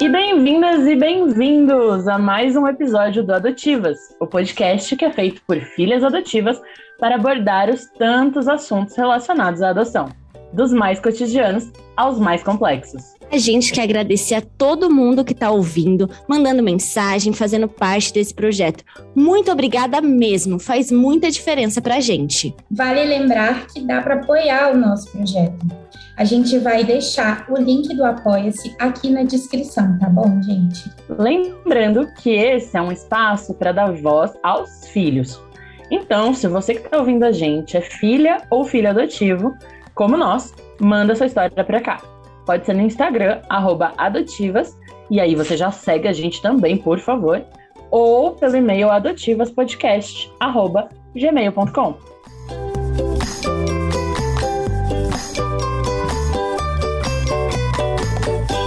E bem-vindas e bem-vindos a mais um episódio do Adotivas, o podcast que é feito por filhas adotivas para abordar os tantos assuntos relacionados à adoção, dos mais cotidianos aos mais complexos. A gente quer agradecer a todo mundo que está ouvindo, mandando mensagem, fazendo parte desse projeto. Muito obrigada mesmo, faz muita diferença para a gente. Vale lembrar que dá para apoiar o nosso projeto. A gente vai deixar o link do Apoia-se aqui na descrição, tá bom, gente? Lembrando que esse é um espaço para dar voz aos filhos. Então, se você que está ouvindo a gente é filha ou filho adotivo, como nós, manda sua história para cá. Pode ser no Instagram, adotivas, e aí você já segue a gente também, por favor, ou pelo e-mail adotivaspodcast.gmail.com.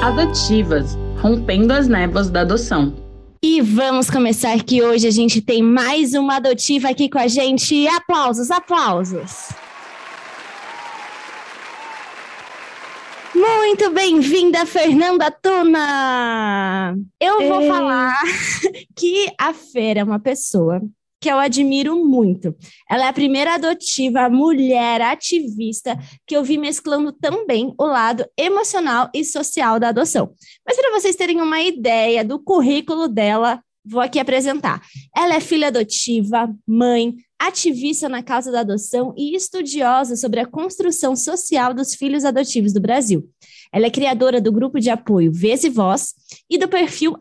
Adotivas, rompendo as névoas da adoção. E vamos começar que hoje a gente tem mais uma adotiva aqui com a gente. Aplausos, aplausos! Muito bem-vinda, Fernanda Tuna! Eu vou Ei. falar que a Fer é uma pessoa que eu admiro muito. Ela é a primeira adotiva mulher ativista que eu vi mesclando também o lado emocional e social da adoção. Mas para vocês terem uma ideia do currículo dela, vou aqui apresentar. Ela é filha adotiva, mãe, ativista na causa da adoção e estudiosa sobre a construção social dos filhos adotivos do Brasil. Ela é criadora do grupo de apoio Vez e Voz e do perfil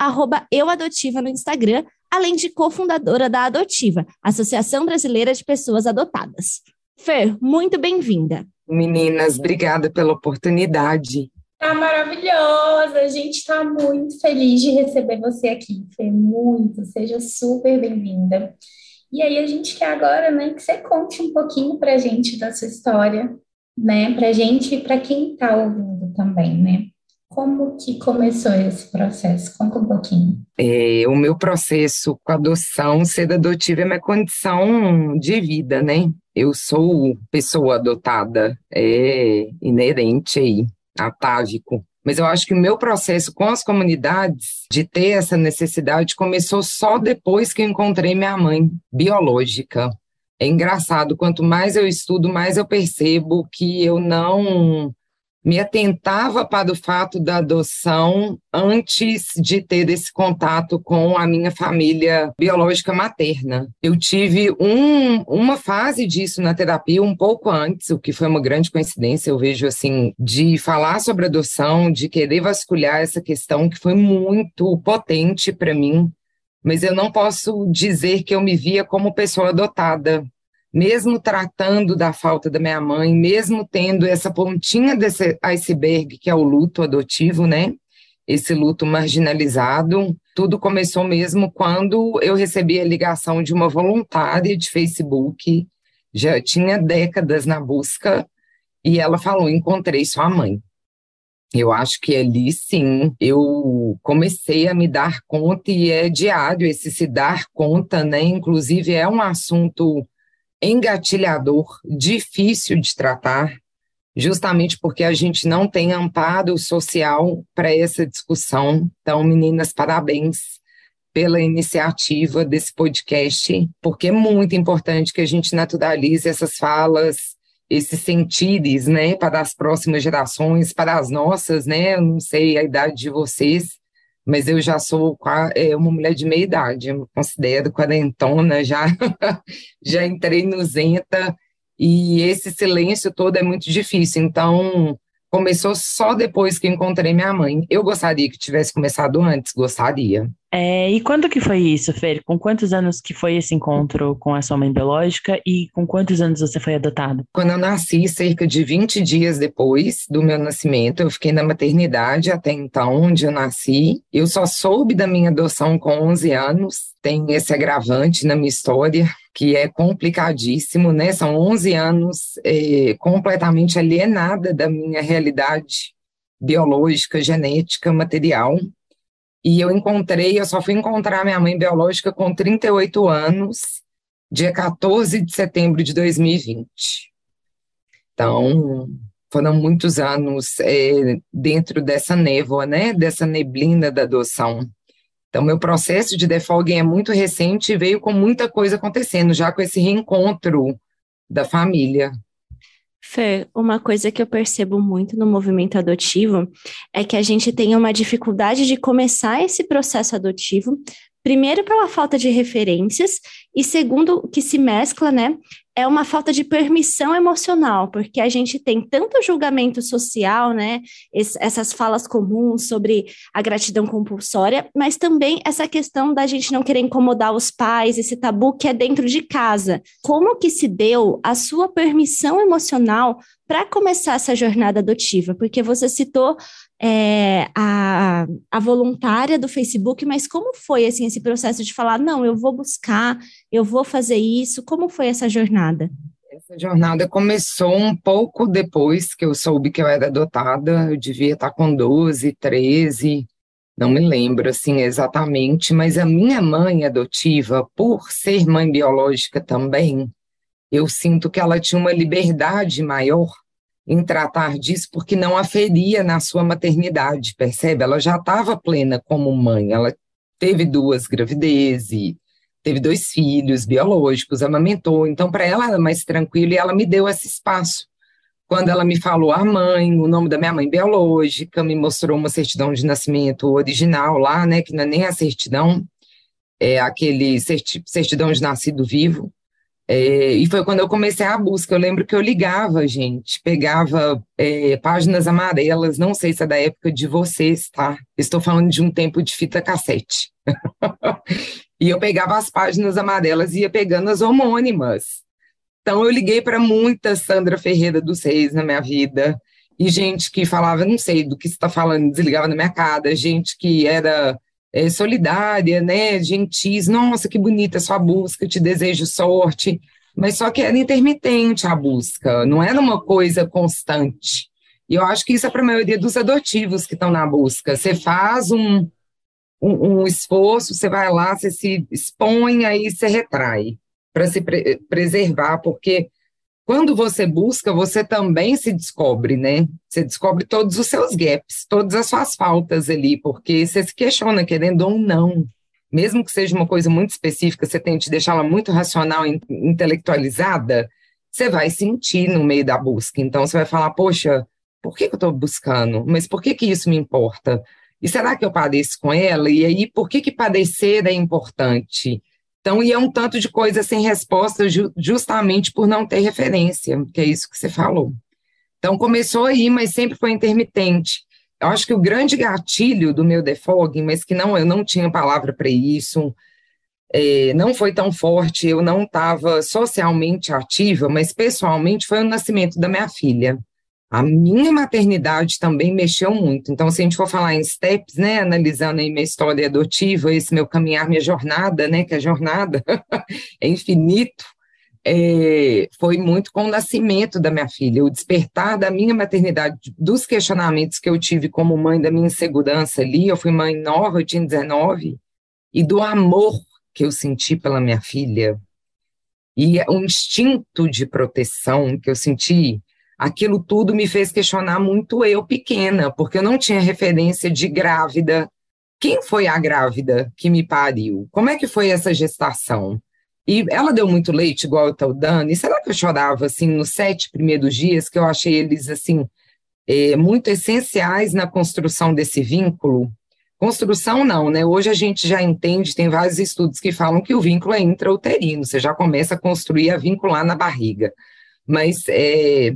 @euadotiva no Instagram, além de cofundadora da Adotiva, Associação Brasileira de Pessoas Adotadas. Fer, muito bem-vinda. Meninas, obrigada pela oportunidade. Tá maravilhosa, a gente está muito feliz de receber você aqui, Fer, muito. Seja super bem-vinda. E aí a gente quer agora, né, que você conte um pouquinho para a gente da sua história, né, para a gente e para quem está ouvindo também, né? Como que começou esse processo? Conta um pouquinho. É, o meu processo com adoção, ser adotiva é minha condição de vida, né? Eu sou pessoa adotada, é inerente aí, atávico. Mas eu acho que o meu processo com as comunidades de ter essa necessidade começou só depois que eu encontrei minha mãe biológica. É engraçado, quanto mais eu estudo, mais eu percebo que eu não me atentava para o fato da adoção antes de ter esse contato com a minha família biológica materna. Eu tive um, uma fase disso na terapia um pouco antes, o que foi uma grande coincidência, eu vejo assim, de falar sobre adoção, de querer vasculhar essa questão que foi muito potente para mim, mas eu não posso dizer que eu me via como pessoa adotada mesmo tratando da falta da minha mãe, mesmo tendo essa pontinha desse iceberg que é o luto adotivo, né? Esse luto marginalizado, tudo começou mesmo quando eu recebi a ligação de uma voluntária de Facebook, já tinha décadas na busca, e ela falou: Encontrei sua mãe. Eu acho que ali sim eu comecei a me dar conta, e é diário esse se dar conta, né? Inclusive, é um assunto engatilhador, difícil de tratar, justamente porque a gente não tem amparo social para essa discussão. Então, meninas, parabéns pela iniciativa desse podcast, porque é muito importante que a gente naturalize essas falas, esses sentires, né, para as próximas gerações, para as nossas, né, eu não sei a idade de vocês, mas eu já sou é, uma mulher de meia idade, eu considero quarentona, já, já entrei no Zenta, e esse silêncio todo é muito difícil, então começou só depois que encontrei minha mãe. Eu gostaria que tivesse começado antes, gostaria. É, e quando que foi isso, Fer? Com quantos anos que foi esse encontro com a sua mãe biológica e com quantos anos você foi adotada? Quando eu nasci, cerca de 20 dias depois do meu nascimento, eu fiquei na maternidade até então, onde eu nasci. Eu só soube da minha adoção com 11 anos. Tem esse agravante na minha história, que é complicadíssimo, né? São 11 anos é, completamente alienada da minha realidade biológica, genética, material. E eu encontrei, eu só fui encontrar minha mãe biológica com 38 anos, dia 14 de setembro de 2020. Então, foram muitos anos é, dentro dessa névoa, né, dessa neblina da adoção. Então, meu processo de defogging é muito recente e veio com muita coisa acontecendo, já com esse reencontro da família. Fê, uma coisa que eu percebo muito no movimento adotivo é que a gente tem uma dificuldade de começar esse processo adotivo, primeiro pela falta de referências e segundo que se mescla, né, é uma falta de permissão emocional, porque a gente tem tanto julgamento social, né, essas falas comuns sobre a gratidão compulsória, mas também essa questão da gente não querer incomodar os pais, esse tabu que é dentro de casa. Como que se deu a sua permissão emocional para começar essa jornada adotiva? Porque você citou é, a, a voluntária do Facebook, mas como foi assim esse processo de falar, não, eu vou buscar, eu vou fazer isso? Como foi essa jornada? Essa jornada começou um pouco depois que eu soube que eu era adotada, eu devia estar com 12, 13, não me lembro assim exatamente, mas a minha mãe adotiva, por ser mãe biológica também, eu sinto que ela tinha uma liberdade maior em tratar disso porque não aferia na sua maternidade, percebe? Ela já estava plena como mãe, ela teve duas gravidezes, teve dois filhos biológicos, amamentou, então para ela era mais tranquilo e ela me deu esse espaço. Quando ela me falou a mãe, o nome da minha mãe biológica, me mostrou uma certidão de nascimento original lá, né, que não é nem a certidão, é aquele certidão de nascido vivo, é, e foi quando eu comecei a busca. Eu lembro que eu ligava, gente, pegava é, páginas amarelas, não sei se é da época de vocês, tá? Estou falando de um tempo de fita cassete. e eu pegava as páginas amarelas e ia pegando as homônimas. Então eu liguei para muita Sandra Ferreira dos Reis na minha vida. E gente que falava, não sei do que você está falando, desligava na minha cara, gente que era é, solidária, né, gentis, nossa, que bonita sua busca, te desejo sorte, mas só que era intermitente a busca, não era uma coisa constante. E eu acho que isso é para a maioria dos adotivos que estão na busca. Você faz um, um, um, esforço, você vai lá, você se expõe, aí você retrai para se pre preservar, porque quando você busca, você também se descobre, né? Você descobre todos os seus gaps, todas as suas faltas ali, porque você se questiona, querendo ou não. Mesmo que seja uma coisa muito específica, você tente deixá-la muito racional, intelectualizada, você vai sentir no meio da busca. Então, você vai falar, poxa, por que, que eu estou buscando? Mas por que, que isso me importa? E será que eu padeço com ela? E aí, por que, que padecer é importante? Então, e é um tanto de coisa sem resposta ju justamente por não ter referência, que é isso que você falou. Então, começou aí, mas sempre foi intermitente. Eu acho que o grande gatilho do meu defogging, mas que não, eu não tinha palavra para isso, é, não foi tão forte, eu não estava socialmente ativa, mas pessoalmente foi o nascimento da minha filha. A minha maternidade também mexeu muito. Então, se a gente for falar em steps, né, analisando aí minha história adotiva, esse meu caminhar, minha jornada, né, que a jornada é infinito, é, foi muito com o nascimento da minha filha, o despertar da minha maternidade, dos questionamentos que eu tive como mãe, da minha insegurança ali, eu fui mãe nova, eu tinha 19, e do amor que eu senti pela minha filha, e o instinto de proteção que eu senti aquilo tudo me fez questionar muito eu pequena, porque eu não tinha referência de grávida. Quem foi a grávida que me pariu? Como é que foi essa gestação? E ela deu muito leite, igual eu estou dando. E será que eu chorava, assim, nos sete primeiros dias, que eu achei eles, assim, é, muito essenciais na construção desse vínculo? Construção não, né? Hoje a gente já entende, tem vários estudos que falam que o vínculo é intrauterino, você já começa a construir a vincular na barriga. Mas é,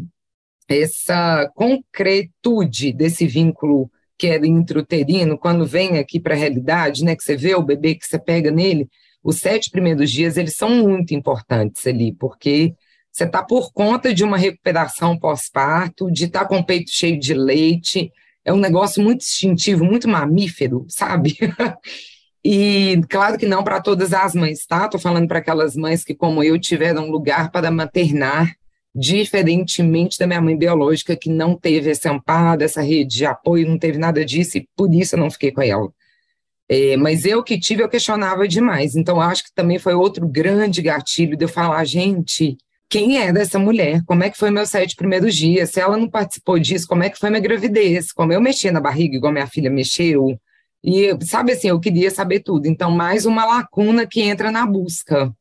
essa concretude desse vínculo que era intrauterino, quando vem aqui para a realidade, né, que você vê o bebê, que você pega nele, os sete primeiros dias, eles são muito importantes ali, porque você está por conta de uma recuperação pós-parto, de estar tá com o peito cheio de leite, é um negócio muito instintivo, muito mamífero, sabe? e claro que não para todas as mães, tá? Estou falando para aquelas mães que, como eu, tiveram lugar para maternar diferentemente da minha mãe biológica, que não teve esse amparo, essa rede de apoio, não teve nada disso, e por isso eu não fiquei com ela. É, mas eu que tive, eu questionava demais. Então, acho que também foi outro grande gatilho de eu falar, gente, quem é dessa mulher, como é que foi meus sete primeiros dias, se ela não participou disso, como é que foi minha gravidez, como eu mexia na barriga igual minha filha mexeu, e sabe assim, eu queria saber tudo. Então, mais uma lacuna que entra na busca,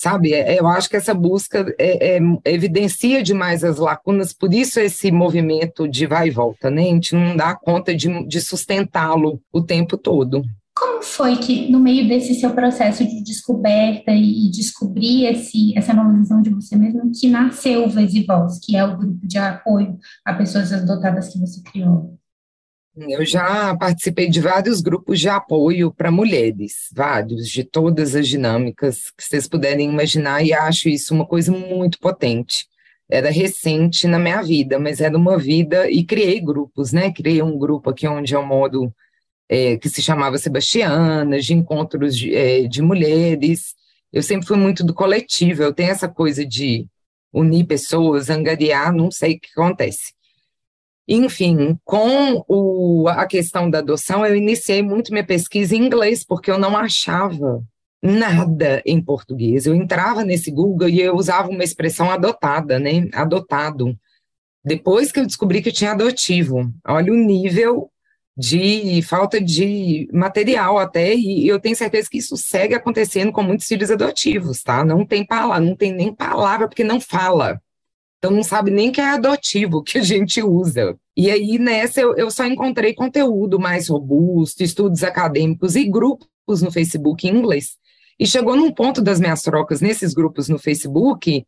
sabe? É, eu acho que essa busca é, é, evidencia demais as lacunas, por isso esse movimento de vai e volta, né? A gente não dá conta de, de sustentá-lo o tempo todo. Como foi que, no meio desse seu processo de descoberta e descobrir esse, essa nova visão de você mesmo, que nasceu o Vez e Voz, que é o grupo de apoio a pessoas adotadas que você criou? Eu já participei de vários grupos de apoio para mulheres, vários, de todas as dinâmicas que vocês puderem imaginar, e acho isso uma coisa muito potente. Era recente na minha vida, mas era uma vida, e criei grupos, né? Criei um grupo aqui onde eu moro é, que se chamava Sebastiana, de encontros de, é, de mulheres. Eu sempre fui muito do coletivo, eu tenho essa coisa de unir pessoas, angariar, não sei o que acontece. Enfim, com o, a questão da adoção, eu iniciei muito minha pesquisa em inglês, porque eu não achava nada em português. Eu entrava nesse Google e eu usava uma expressão adotada, né? Adotado. Depois que eu descobri que eu tinha adotivo, olha o nível de falta de material até, e eu tenho certeza que isso segue acontecendo com muitos filhos adotivos, tá? Não tem palavra, não tem nem palavra porque não fala. Então não sabe nem que é adotivo que a gente usa. E aí nessa eu, eu só encontrei conteúdo mais robusto, estudos acadêmicos e grupos no Facebook em inglês. E chegou num ponto das minhas trocas nesses grupos no Facebook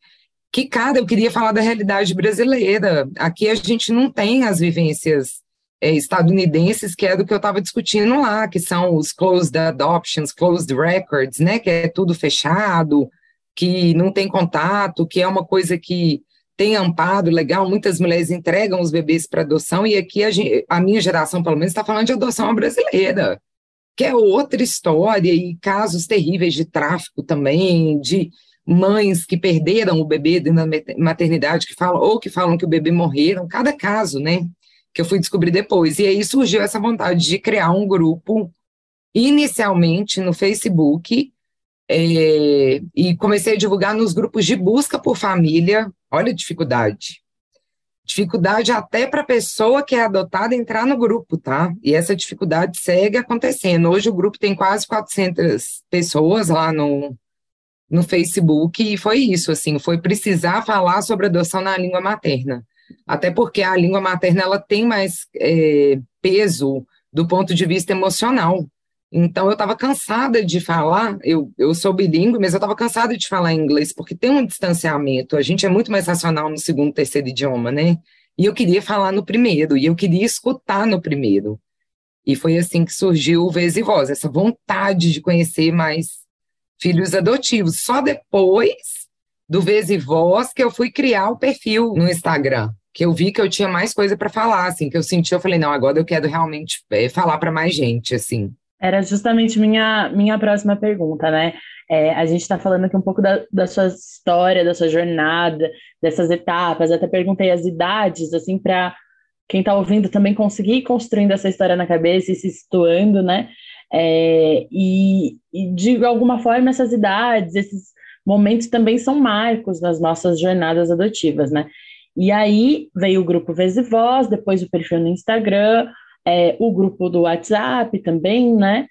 que, cara, eu queria falar da realidade brasileira. Aqui a gente não tem as vivências é, estadunidenses, que é do que eu estava discutindo lá, que são os closed adoptions, closed records, né, que é tudo fechado, que não tem contato, que é uma coisa que tem amparo legal, muitas mulheres entregam os bebês para adoção, e aqui a, gente, a, minha geração, pelo menos, está falando de adoção brasileira, que é outra história, e casos terríveis de tráfico também, de mães que perderam o bebê na maternidade, que falam, ou que falam que o bebê morreram, cada caso, né? que eu fui descobrir depois. E aí surgiu essa vontade de criar um grupo, inicialmente no Facebook, é, e comecei a divulgar nos grupos de busca por família. Olha a dificuldade. Dificuldade até para a pessoa que é adotada entrar no grupo, tá? E essa dificuldade segue acontecendo. Hoje o grupo tem quase 400 pessoas lá no, no Facebook, e foi isso, assim, foi precisar falar sobre adoção na língua materna até porque a língua materna ela tem mais é, peso do ponto de vista emocional. Então, eu estava cansada de falar, eu, eu sou bilíngue, mas eu estava cansada de falar inglês, porque tem um distanciamento, a gente é muito mais racional no segundo, terceiro idioma, né? E eu queria falar no primeiro, e eu queria escutar no primeiro. E foi assim que surgiu o Vez e Voz, essa vontade de conhecer mais filhos adotivos. Só depois do Vez e Voz que eu fui criar o perfil no Instagram que eu vi que eu tinha mais coisa para falar, assim, que eu senti, eu falei, não, agora eu quero realmente é, falar para mais gente, assim. Era justamente minha, minha próxima pergunta, né? É, a gente está falando aqui um pouco da, da sua história, da sua jornada, dessas etapas. Até perguntei as idades, assim, para quem está ouvindo também conseguir ir construindo essa história na cabeça e se situando, né? É, e, e, de alguma forma, essas idades, esses momentos também são marcos nas nossas jornadas adotivas, né? E aí veio o grupo Vez e Voz, depois o perfil no Instagram, é, o grupo do WhatsApp também, né?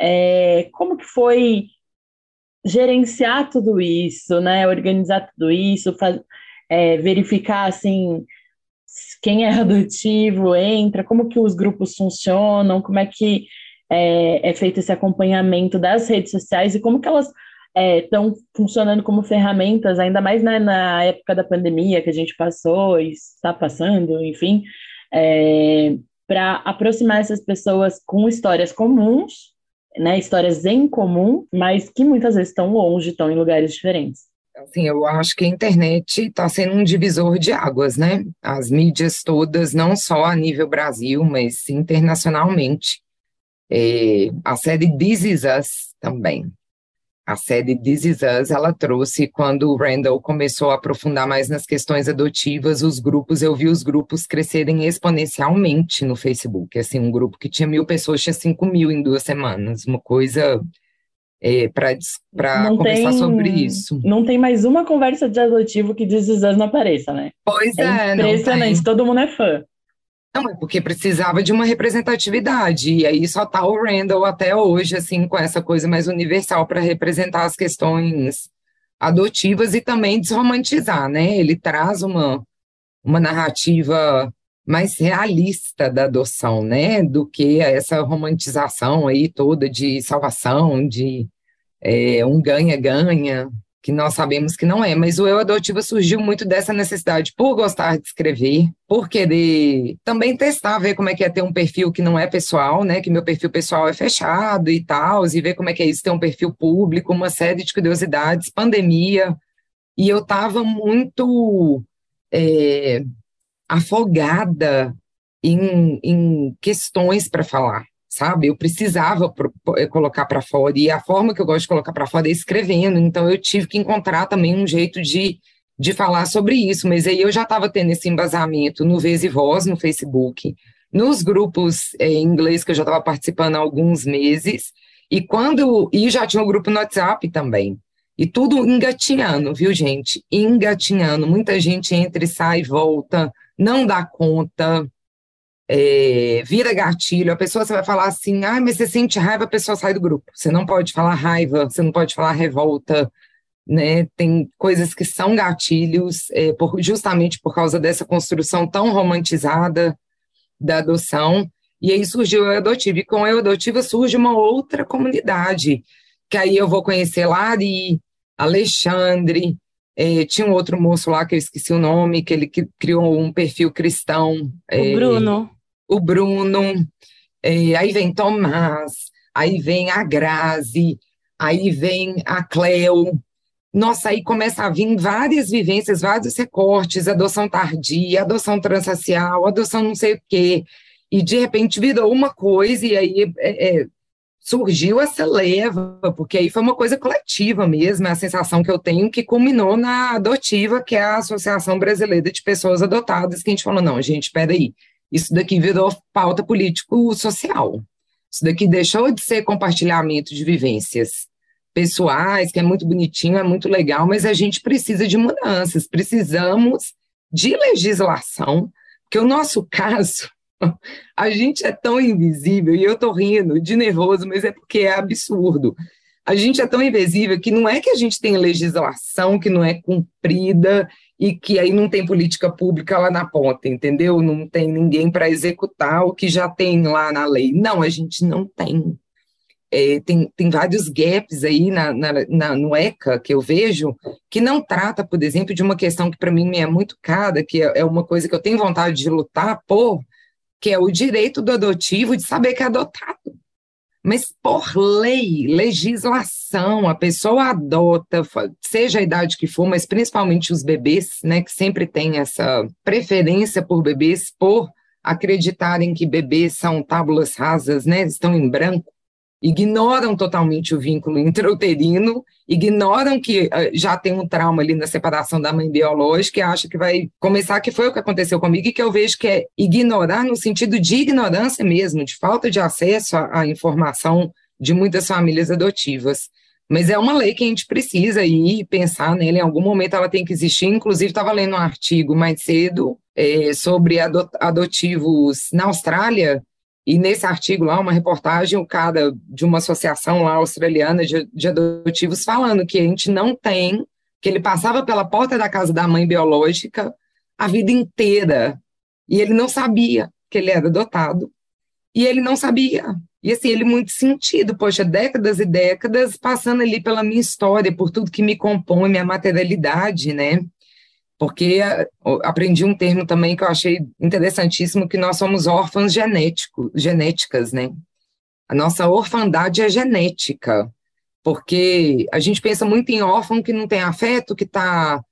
É, como que foi gerenciar tudo isso, né? Organizar tudo isso, faz, é, verificar assim quem é adotivo entra, como que os grupos funcionam, como é que é, é feito esse acompanhamento das redes sociais e como que elas estão é, funcionando como ferramentas, ainda mais né, na época da pandemia que a gente passou e está passando, enfim, é, para aproximar essas pessoas com histórias comuns, né, histórias em comum, mas que muitas vezes estão longe, estão em lugares diferentes. Assim, eu acho que a internet está sendo um divisor de águas, né? As mídias todas, não só a nível Brasil, mas internacionalmente. É, a série This Is Us também, a série This Is Us, ela trouxe, quando o Randall começou a aprofundar mais nas questões adotivas, os grupos, eu vi os grupos crescerem exponencialmente no Facebook, assim, um grupo que tinha mil pessoas, tinha cinco mil em duas semanas, uma coisa é, para conversar tem, sobre isso. Não tem mais uma conversa de adotivo que This Is Us não apareça, né? Pois é, é impressionante, todo mundo é fã. Não, é porque precisava de uma representatividade, e aí só tá o Randall até hoje, assim, com essa coisa mais universal para representar as questões adotivas e também desromantizar, né? Ele traz uma, uma narrativa mais realista da adoção, né, do que essa romantização aí toda de salvação, de é, um ganha-ganha, que nós sabemos que não é, mas o eu adotivo surgiu muito dessa necessidade por gostar de escrever, por querer também testar, ver como é que é ter um perfil que não é pessoal, né, que meu perfil pessoal é fechado e tal, e ver como é que é isso ter um perfil público, uma série de curiosidades, pandemia, e eu estava muito é, afogada em, em questões para falar, sabe? Eu precisava pro, eh, colocar para fora, e a forma que eu gosto de colocar para fora é escrevendo, então eu tive que encontrar também um jeito de, de falar sobre isso, mas aí eu já estava tendo esse embasamento no Vez e Voz, no Facebook, nos grupos é, em inglês que eu já estava participando há alguns meses, e quando e já tinha um grupo no WhatsApp também. E tudo engatinhando, viu, gente? Engatinhando. Muita gente entra e sai, volta, não dá conta, é, vira gatilho, a pessoa você vai falar assim, ah, mas você sente raiva, a pessoa sai do grupo. Você não pode falar raiva, você não pode falar revolta, né? Tem coisas que são gatilhos, é, por, justamente por causa dessa construção tão romantizada da adoção. E aí surgiu o adotivo, e com o adotivo surge uma outra comunidade, que aí eu vou conhecer Lari, Alexandre, é, tinha um outro moço lá que eu esqueci o nome, que ele criou um perfil cristão. O é, Bruno. O Bruno. É, aí vem Tomás, aí vem a Grazi, aí vem a Cleo. Nossa, aí começa a vir várias vivências, vários recortes, adoção tardia, adoção transracial, adoção não sei o quê. E de repente virou uma coisa, e aí é, é surgiu essa leva, porque aí foi uma coisa coletiva mesmo, é a sensação que eu tenho que culminou na adotiva, que é a Associação Brasileira de Pessoas Adotadas, que a gente falou, não, gente, espera aí, isso daqui virou pauta político-social, isso daqui deixou de ser compartilhamento de vivências pessoais, que é muito bonitinho, é muito legal, mas a gente precisa de mudanças, precisamos de legislação, que o nosso caso a gente é tão invisível, e eu tô rindo de nervoso, mas é porque é absurdo. A gente é tão invisível que não é que a gente tem legislação que não é cumprida e que aí não tem política pública lá na ponta, entendeu? Não tem ninguém para executar o que já tem lá na lei. Não, a gente não tem. É, tem, tem vários gaps aí na, na, na, no ECA que eu vejo, que não trata, por exemplo, de uma questão que para mim me é muito cara, que é, é uma coisa que eu tenho vontade de lutar por, que é o direito do adotivo de saber que é adotado. Mas por lei, legislação, a pessoa adota, seja a idade que for, mas principalmente os bebês, né, que sempre tem essa preferência por bebês, por acreditarem que bebês são tábulas rasas, né, estão em branco ignoram totalmente o vínculo intrauterino, ignoram que uh, já tem um trauma ali na separação da mãe biológica e acham que vai começar, que foi o que aconteceu comigo, e que eu vejo que é ignorar no sentido de ignorância mesmo, de falta de acesso à, à informação de muitas famílias adotivas. Mas é uma lei que a gente precisa ir pensar nela, em algum momento ela tem que existir. Inclusive, estava lendo um artigo mais cedo é, sobre adotivos na Austrália, e nesse artigo lá, uma reportagem, o cara de uma associação lá australiana de, de adotivos falando que a gente não tem, que ele passava pela porta da casa da mãe biológica a vida inteira. E ele não sabia que ele era adotado. E ele não sabia. E assim, ele muito sentido, poxa, décadas e décadas passando ali pela minha história, por tudo que me compõe, minha materialidade, né? Porque eh, aprendi um termo também que eu achei interessantíssimo, que nós somos órfãos genético, genéticas, né? A nossa orfandade é genética, porque a gente pensa muito em órfão que não tem afeto, que está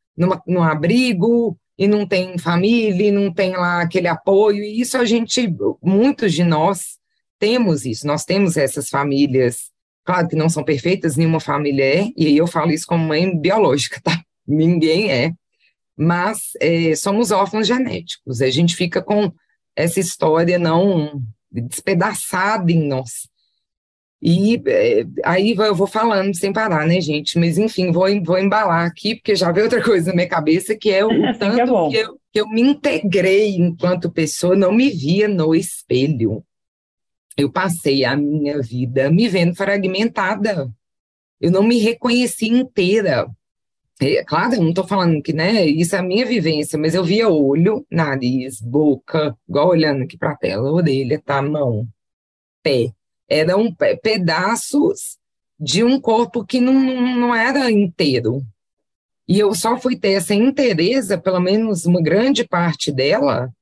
num abrigo e não tem família, e não tem lá aquele apoio, e isso a gente, muitos de nós temos isso, nós temos essas famílias, claro que não são perfeitas, nenhuma família é, e eu falo isso como mãe biológica, tá? Ninguém é, mas é, somos órfãos genéticos. A gente fica com essa história não despedaçada em nós. E é, aí eu vou falando sem parar, né, gente? Mas enfim, vou, vou embalar aqui, porque já veio outra coisa na minha cabeça, que é o Assim que tanto é bom. que eu, que eu me integrei enquanto pessoa, não me via no espelho. Eu passei a minha vida me vendo fragmentada. Eu não me reconheci inteira. É, claro, eu não estou falando que, né, isso é a minha vivência, mas eu via olho, nariz, boca, igual olhando aqui para a tela, orelha, tá, mão, pé. Eram pe- pedaços de um corpo que não, não era inteiro. E eu só fui ter essa inteireza, pelo menos uma grande parte dela,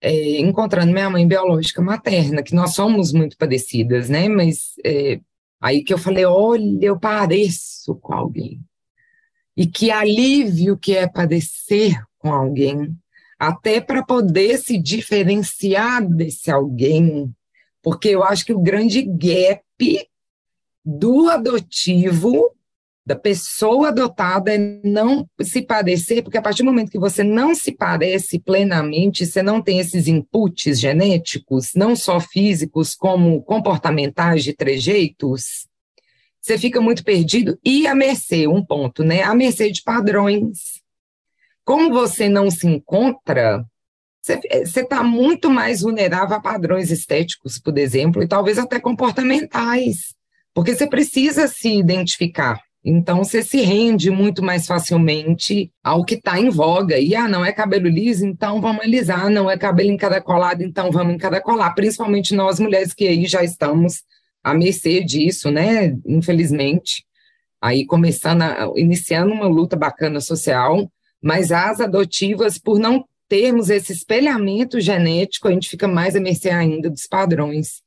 é, encontrando minha mãe biológica materna, que nós somos muito parecidas, né? Mas é, aí que eu falei, olha, eu pareço com alguém. E que alívio que é padecer com alguém, até para poder se diferenciar desse alguém, porque eu acho que o grande gap do adotivo, da pessoa adotada, é não se parecer, porque a partir do momento que você não se parece plenamente, você não tem esses inputs genéticos, não só físicos, como comportamentais de trejeitos, você fica muito perdido e à mercê, um ponto, né? À mercê de padrões. Como você não se encontra, você está muito mais vulnerável a padrões estéticos, por exemplo, e talvez até comportamentais, porque você precisa se identificar. Então, você se rende muito mais facilmente ao que está em voga. E, ah, não é cabelo liso, então vamos alisar. Não é cabelo encaracolado, então vamos encaracolar. Principalmente nós mulheres que aí já estamos à mercê disso, né? Infelizmente. Aí começando, a, iniciando uma luta bacana social, mas as adotivas, por não termos esse espelhamento genético, a gente fica mais à mercê ainda dos padrões.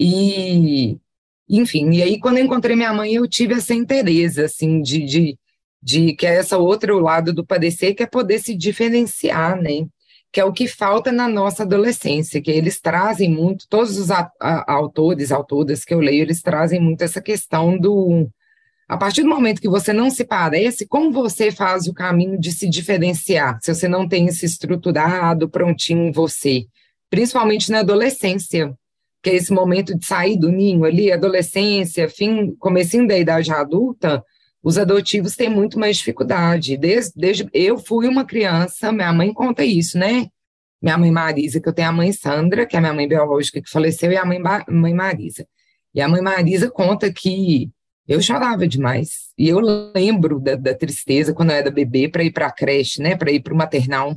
E, enfim, e aí quando eu encontrei minha mãe, eu tive essa interesse, assim, de, de, de que é essa outro lado do padecer, que é poder se diferenciar, né? Que é o que falta na nossa adolescência, que eles trazem muito, todos os a, a, autores, autoras que eu leio, eles trazem muito essa questão do a partir do momento que você não se parece, como você faz o caminho de se diferenciar, se você não tem isso estruturado, prontinho em você, principalmente na adolescência, que é esse momento de sair do ninho ali, adolescência, fim, comecinho da idade adulta, os adotivos têm muito mais dificuldade. Desde, desde eu fui uma criança, minha mãe conta isso, né? Minha mãe Marisa, que eu tenho a mãe Sandra, que é minha mãe biológica que faleceu, e a mãe, mãe Marisa. E a mãe Marisa conta que eu chorava demais. E eu lembro da, da tristeza quando eu era bebê para ir para a creche, né, para ir para o maternal.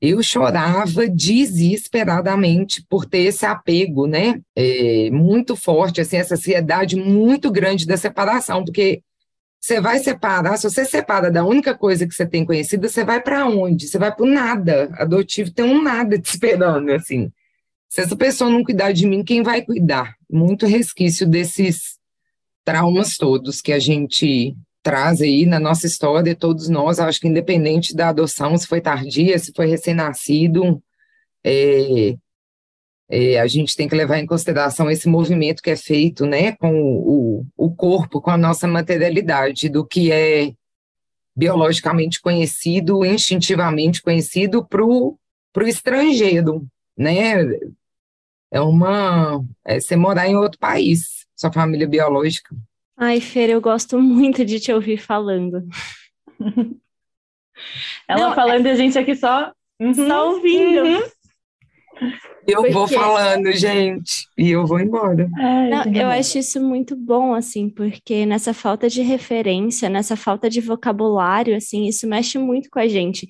Eu chorava desesperadamente por ter esse apego, né, é, muito forte, assim, essa ansiedade muito grande da separação, porque você vai separar, se você separa da única coisa que você tem conhecida, você vai para onde? Você vai para nada. Adotivo tem um nada te esperando, assim. Se essa pessoa não cuidar de mim, quem vai cuidar? Muito resquício desses traumas todos que a gente traz aí na nossa história, todos nós, acho que independente da adoção, se foi tardia, se foi recém-nascido, é, é, a gente tem que levar em consideração esse movimento que é feito, né, com o, o corpo, com a nossa materialidade, do que é biologicamente conhecido, instintivamente conhecido para o estrangeiro, né, é uma, é você morar em outro país, sua família biológica. Ai, Fer, eu gosto muito de te ouvir falando. Ela Não, falando e a gente aqui só. Uhum, Só ouvindo. uhum. Eu vou Porque- falando, gente, e eu vou embora. Ai, Não, eu acho isso muito bom, assim, porque nessa falta de referência, nessa falta de vocabulário, assim, isso mexe muito com a gente.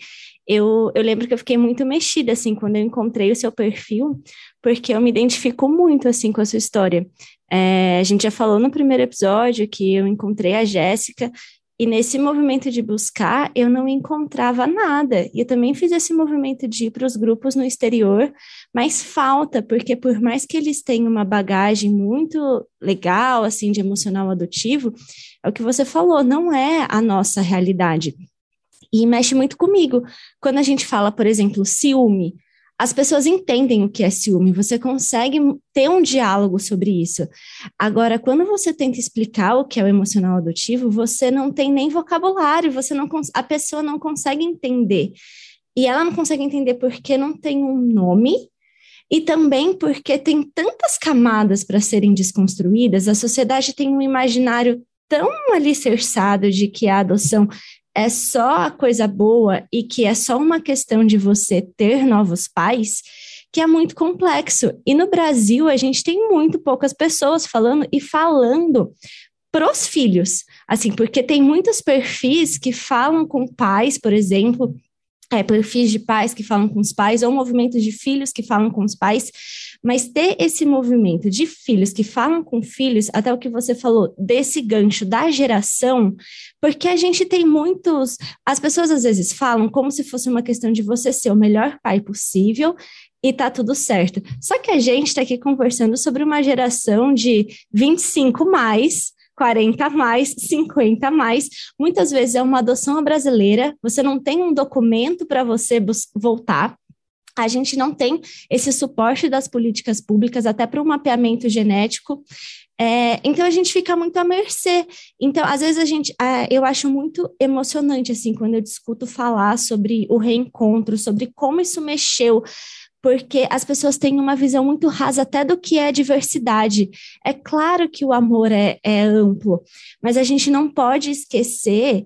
Eu, eu lembro que eu fiquei muito mexida, assim, quando eu encontrei o seu perfil, porque eu me identifico muito, assim, com a sua história. É, a gente já falou no primeiro episódio que eu encontrei a Jéssica, e nesse movimento de buscar, eu não encontrava nada. E eu também fiz esse movimento de ir para os grupos no exterior, mas falta, porque por mais que eles tenham uma bagagem muito legal, assim, de emocional adotivo, é o que você falou, não é a nossa realidade. E mexe muito comigo. Quando a gente fala, por exemplo, ciúme, as pessoas entendem o que é ciúme, você consegue ter um diálogo sobre isso. Agora, quando você tenta explicar o que é o emocional adotivo, você não tem nem vocabulário, você não a pessoa não consegue entender. E ela não consegue entender porque não tem um nome, e também porque tem tantas camadas para serem desconstruídas, a sociedade tem um imaginário tão alicerçado de que a adoção é só a coisa boa e que é só uma questão de você ter novos pais, que é muito complexo. E no Brasil, a gente tem muito poucas pessoas falando e falando pros filhos, assim, porque tem muitos perfis que falam com pais, por exemplo, é, perfis de pais que falam com os pais, ou movimentos de filhos que falam com os pais, mas ter esse movimento de filhos que falam com filhos, até o que você falou, desse gancho da geração, porque a gente tem muitos. As pessoas às vezes falam como se fosse uma questão de você ser o melhor pai possível e tá tudo certo. Só que a gente está aqui conversando sobre uma geração de 25 mais 40 mais, 50 mais. Muitas vezes é uma adoção brasileira, você não tem um documento para você voltar. A gente não tem esse suporte das políticas públicas, até para o mapeamento genético. É, então a gente fica muito à mercê. Então, às vezes a gente, é, eu acho muito emocionante assim quando eu discuto falar sobre o reencontro, sobre como isso mexeu porque as pessoas têm uma visão muito rasa até do que é diversidade. É claro que o amor é, é amplo, mas a gente não pode esquecer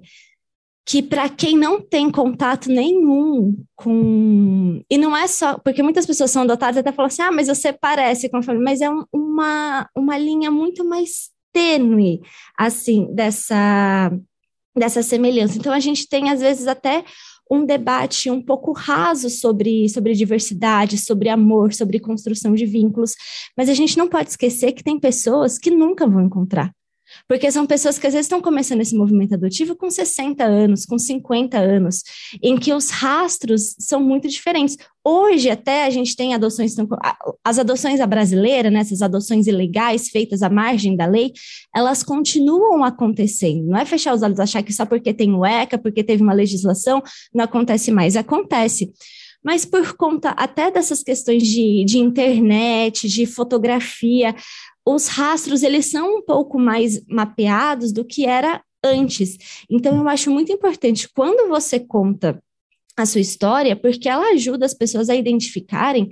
que para quem não tem contato nenhum com. E não é só. Porque muitas pessoas são adotadas até falam assim: ah, mas você parece com a família, mas é um, uma, uma linha muito mais tênue, assim, dessa, dessa semelhança. Então a gente tem, às vezes, até um debate um pouco raso sobre, sobre diversidade, sobre amor, sobre construção de vínculos, mas a gente não pode esquecer que tem pessoas que nunca vão encontrar. Porque são pessoas que às vezes estão começando esse movimento adotivo com 60 anos, com 50 anos, em que os rastros são muito diferentes. Hoje, até a gente tem adoções, as adoções à brasileira, né, essas adoções ilegais feitas à margem da lei, elas continuam acontecendo. Não é fechar os olhos achar que só porque tem o ECA, porque teve uma legislação, não acontece mais. Acontece mas por conta até dessas questões de, de internet, de fotografia, os rastros eles são um pouco mais mapeados do que era antes. Então eu acho muito importante quando você conta a sua história, porque ela ajuda as pessoas a identificarem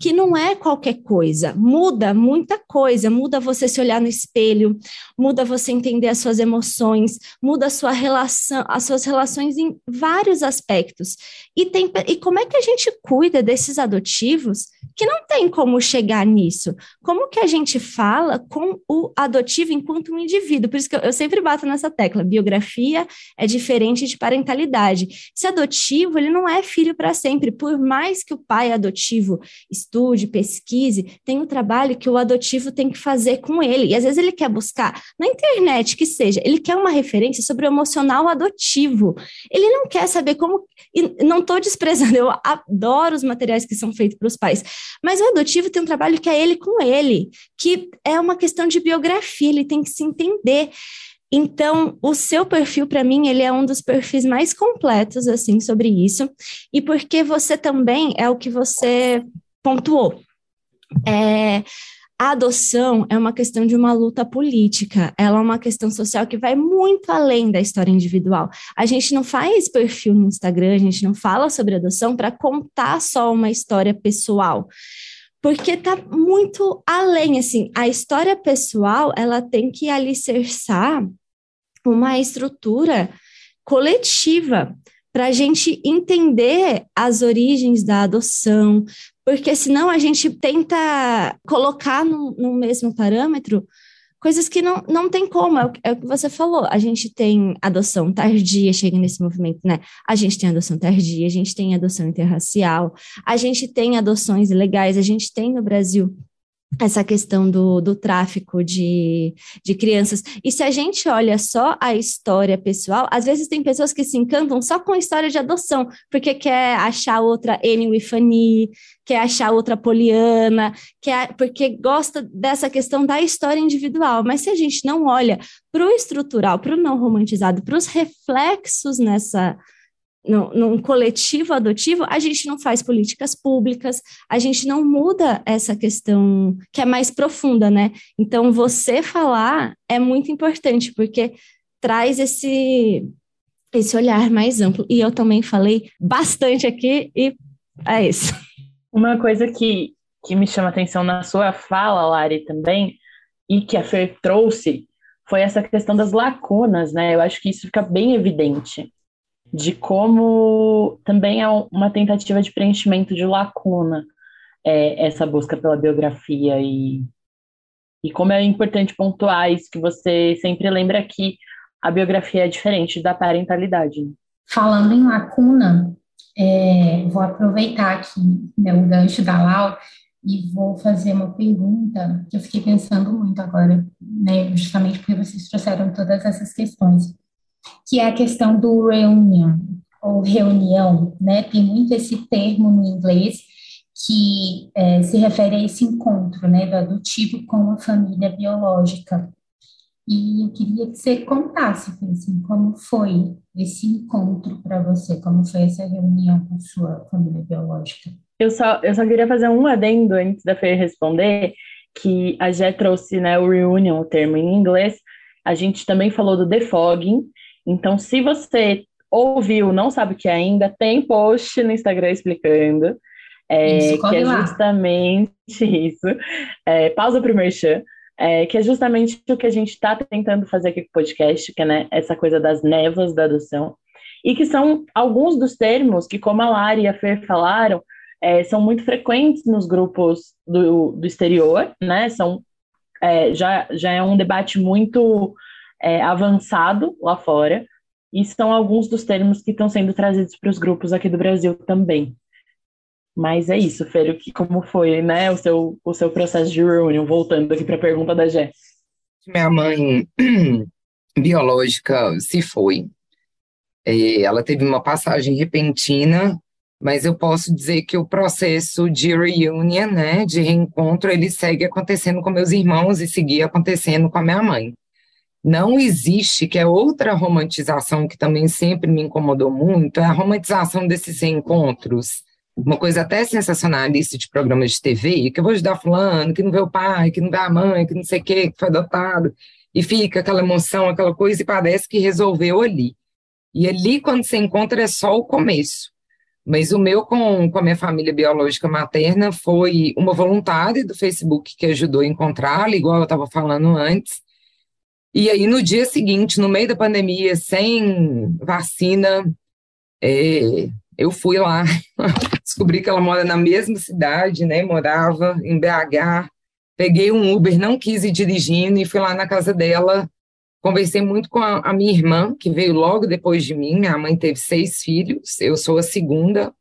que não é qualquer coisa, muda muita coisa, muda você se olhar no espelho, muda você entender as suas emoções, muda sua relação, as suas relações em vários aspectos. E, tem, e como é que a gente cuida desses adotivos que não tem como chegar nisso. Como que a gente fala com o adotivo enquanto um indivíduo? Por isso que eu, eu sempre bato nessa tecla. Biografia é diferente de parentalidade. Esse adotivo, ele não é filho para sempre. Por mais que o pai adotivo estude, pesquise, tem um trabalho que o adotivo tem que fazer com ele. E às vezes ele quer buscar na internet, que seja, ele quer uma referência sobre o emocional adotivo. Ele não quer saber como. E não estou desprezando, eu adoro os materiais que são feitos para os pais, mas o adotivo tem um trabalho que é ele com ele, que é uma questão de biografia, ele tem que se entender. Então, o seu perfil, para mim, ele é um dos perfis mais completos, assim, sobre isso, e porque você também é o que você pontuou. É, a adoção é uma questão de uma luta política, ela é uma questão social que vai muito além da história individual. A gente não faz perfil no Instagram, a gente não fala sobre adoção para contar só uma história pessoal. Porque tá muito além, assim, a história pessoal, ela tem que alicerçar uma estrutura coletiva para a gente entender as origens da adoção, porque senão a gente tenta colocar no, no mesmo parâmetro coisas que não, não tem como, é o, é o, que você falou. A gente tem adoção tardia, chega nesse movimento, né? A gente tem adoção tardia, a gente tem adoção interracial, a gente tem adoções ilegais, a gente tem no Brasil essa questão do, do tráfico de, de crianças. E se a gente olha só a história pessoal, às vezes tem pessoas que se encantam só com a história de adoção, porque quer achar outra Annie Wifani, quer achar outra Poliana, quer, porque gosta dessa questão da história individual. Mas se a gente não olha para o estrutural, para o não romantizado, para os reflexos nessa no, num coletivo adotivo, a gente não faz políticas públicas, a gente não muda essa questão que é mais profunda, né? Então, você falar é muito importante, porque traz esse, esse olhar mais amplo. E eu também falei bastante aqui, e é isso. Uma coisa que que me chama atenção na sua fala, Lari, também, e que a Fer trouxe, foi essa questão das lacunas, né? Eu acho que isso fica bem evidente, de como também é uma tentativa de preenchimento de lacuna, é, essa busca pela biografia e, e como é importante pontuar isso, que você sempre lembra que a biografia é diferente da parentalidade. Falando em lacuna, é, vou aproveitar aqui né, o gancho da Lau e vou fazer uma pergunta que eu fiquei pensando muito agora, né, justamente porque vocês trouxeram todas essas questões, que é a questão do reunion, ou reunião, né, tem muito esse termo no inglês que é, se refere a esse encontro, né, do adotivo com a família biológica. E eu queria que você contasse, assim, como foi esse encontro para você, como foi essa reunião com sua família biológica. Eu só, eu só queria fazer um adendo antes da Fer responder, que a Jé trouxe né, o reunion, o termo em inglês, a gente também falou do defogging, então se você ouviu, não sabe o que é ainda, tem post no Instagram explicando, é, isso, que é justamente isso, é, pausa para o merchan, é, que é justamente o que a gente está tentando fazer aqui com o podcast, que é né, essa coisa das névoas da adoção, e que são alguns dos termos que, como a Lari e a Fer falaram, é, são muito frequentes nos grupos do, do exterior, né? São, é, já, já é um debate muito é, avançado lá fora, e são alguns dos termos que estão sendo trazidos para os grupos aqui do Brasil também. Mas é isso, Fério, que como foi, né, o seu, o seu processo de reunião, voltando aqui para a pergunta da Jé. Minha mãe biológica se foi. É, ela teve uma passagem repentina, mas eu posso dizer que o processo de reunion, né, de reencontro, ele segue acontecendo com meus irmãos e seguia acontecendo com a minha mãe. Não existe, que é outra romantização que também sempre me incomodou muito, é a romantização desses reencontros uma coisa até sensacionalista de programas de TV, que eu vou ajudar fulano, que não vê o pai, que não vê a mãe, que não sei o quê, que foi adotado, e fica aquela emoção, aquela coisa, e parece que resolveu ali. E ali, quando se encontra, é só o começo. Mas o meu com, com a minha família biológica materna foi uma voluntária do Facebook que ajudou a encontrá-la, igual eu estava falando antes. E aí, no dia seguinte, no meio da pandemia, sem vacina, é, eu fui lá, descobri que ela mora na mesma cidade, né? Morava em BH. Peguei um Uber, não quis ir dirigindo e fui lá na casa dela. Conversei muito com a, a minha irmã, que veio logo depois de mim. Minha mãe teve seis filhos, eu sou a segunda.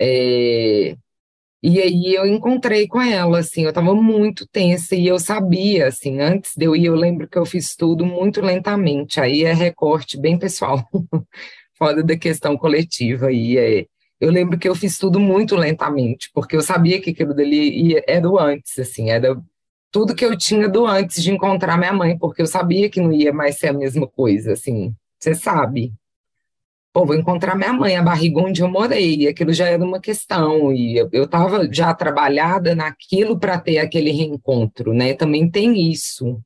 É, e aí eu encontrei com ela, assim, eu estava muito tensa e eu sabia, assim, antes de eu ir, eu lembro que eu fiz tudo muito lentamente, aí é recorte bem pessoal. fora da questão coletiva. E é, eu lembro que eu fiz tudo muito lentamente, porque eu sabia que aquilo dali ia, era do antes, assim, era tudo que eu tinha do antes de encontrar minha mãe, porque eu sabia que não ia mais ser a mesma coisa, assim, você sabe. Pô, vou encontrar minha mãe, a barriga onde eu morei, aquilo já era uma questão, e eu estava já trabalhada naquilo para ter aquele reencontro, né? Também tem isso.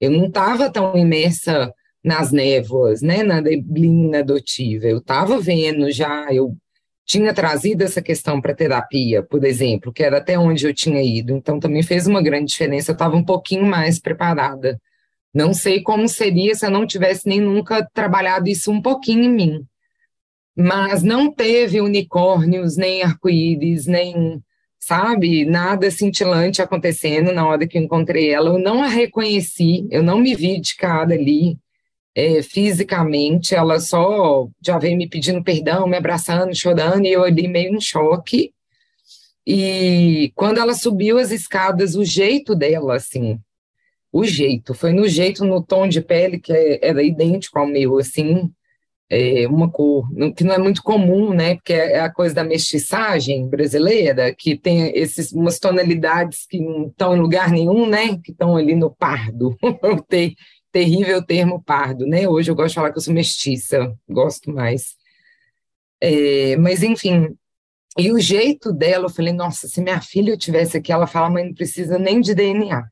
Eu não estava tão imersa nas névoas, né, na neblina adotiva. Eu estava vendo já, eu tinha trazido essa questão para terapia, por exemplo, que era até onde eu tinha ido. Então também fez uma grande diferença. Eu estava um pouquinho mais preparada. Não sei como seria se eu não tivesse nem nunca trabalhado isso um pouquinho em mim. Mas não teve unicórnios, nem arco-íris, nem, sabe, nada cintilante acontecendo na hora que eu encontrei ela. Eu não a reconheci, eu não me vi de cara ali é, fisicamente, ela só já veio me pedindo perdão, me abraçando, chorando, e eu ali meio em choque. E quando ela subiu as escadas, o jeito dela, assim, o jeito, foi no jeito, no tom de pele que é, era idêntico ao meu, assim, é, uma cor que não é muito comum, né? Porque é a coisa da mestiçagem brasileira, que tem esses, umas tonalidades que não estão em lugar nenhum, né? Que estão ali no pardo. tem terrível termo pardo, né? Hoje eu gosto de falar que eu sou mestiça, gosto mais. É, mas, enfim, e o jeito dela, eu falei, nossa, se minha filha tivesse aqui, ela fala, mas não precisa nem de DNA.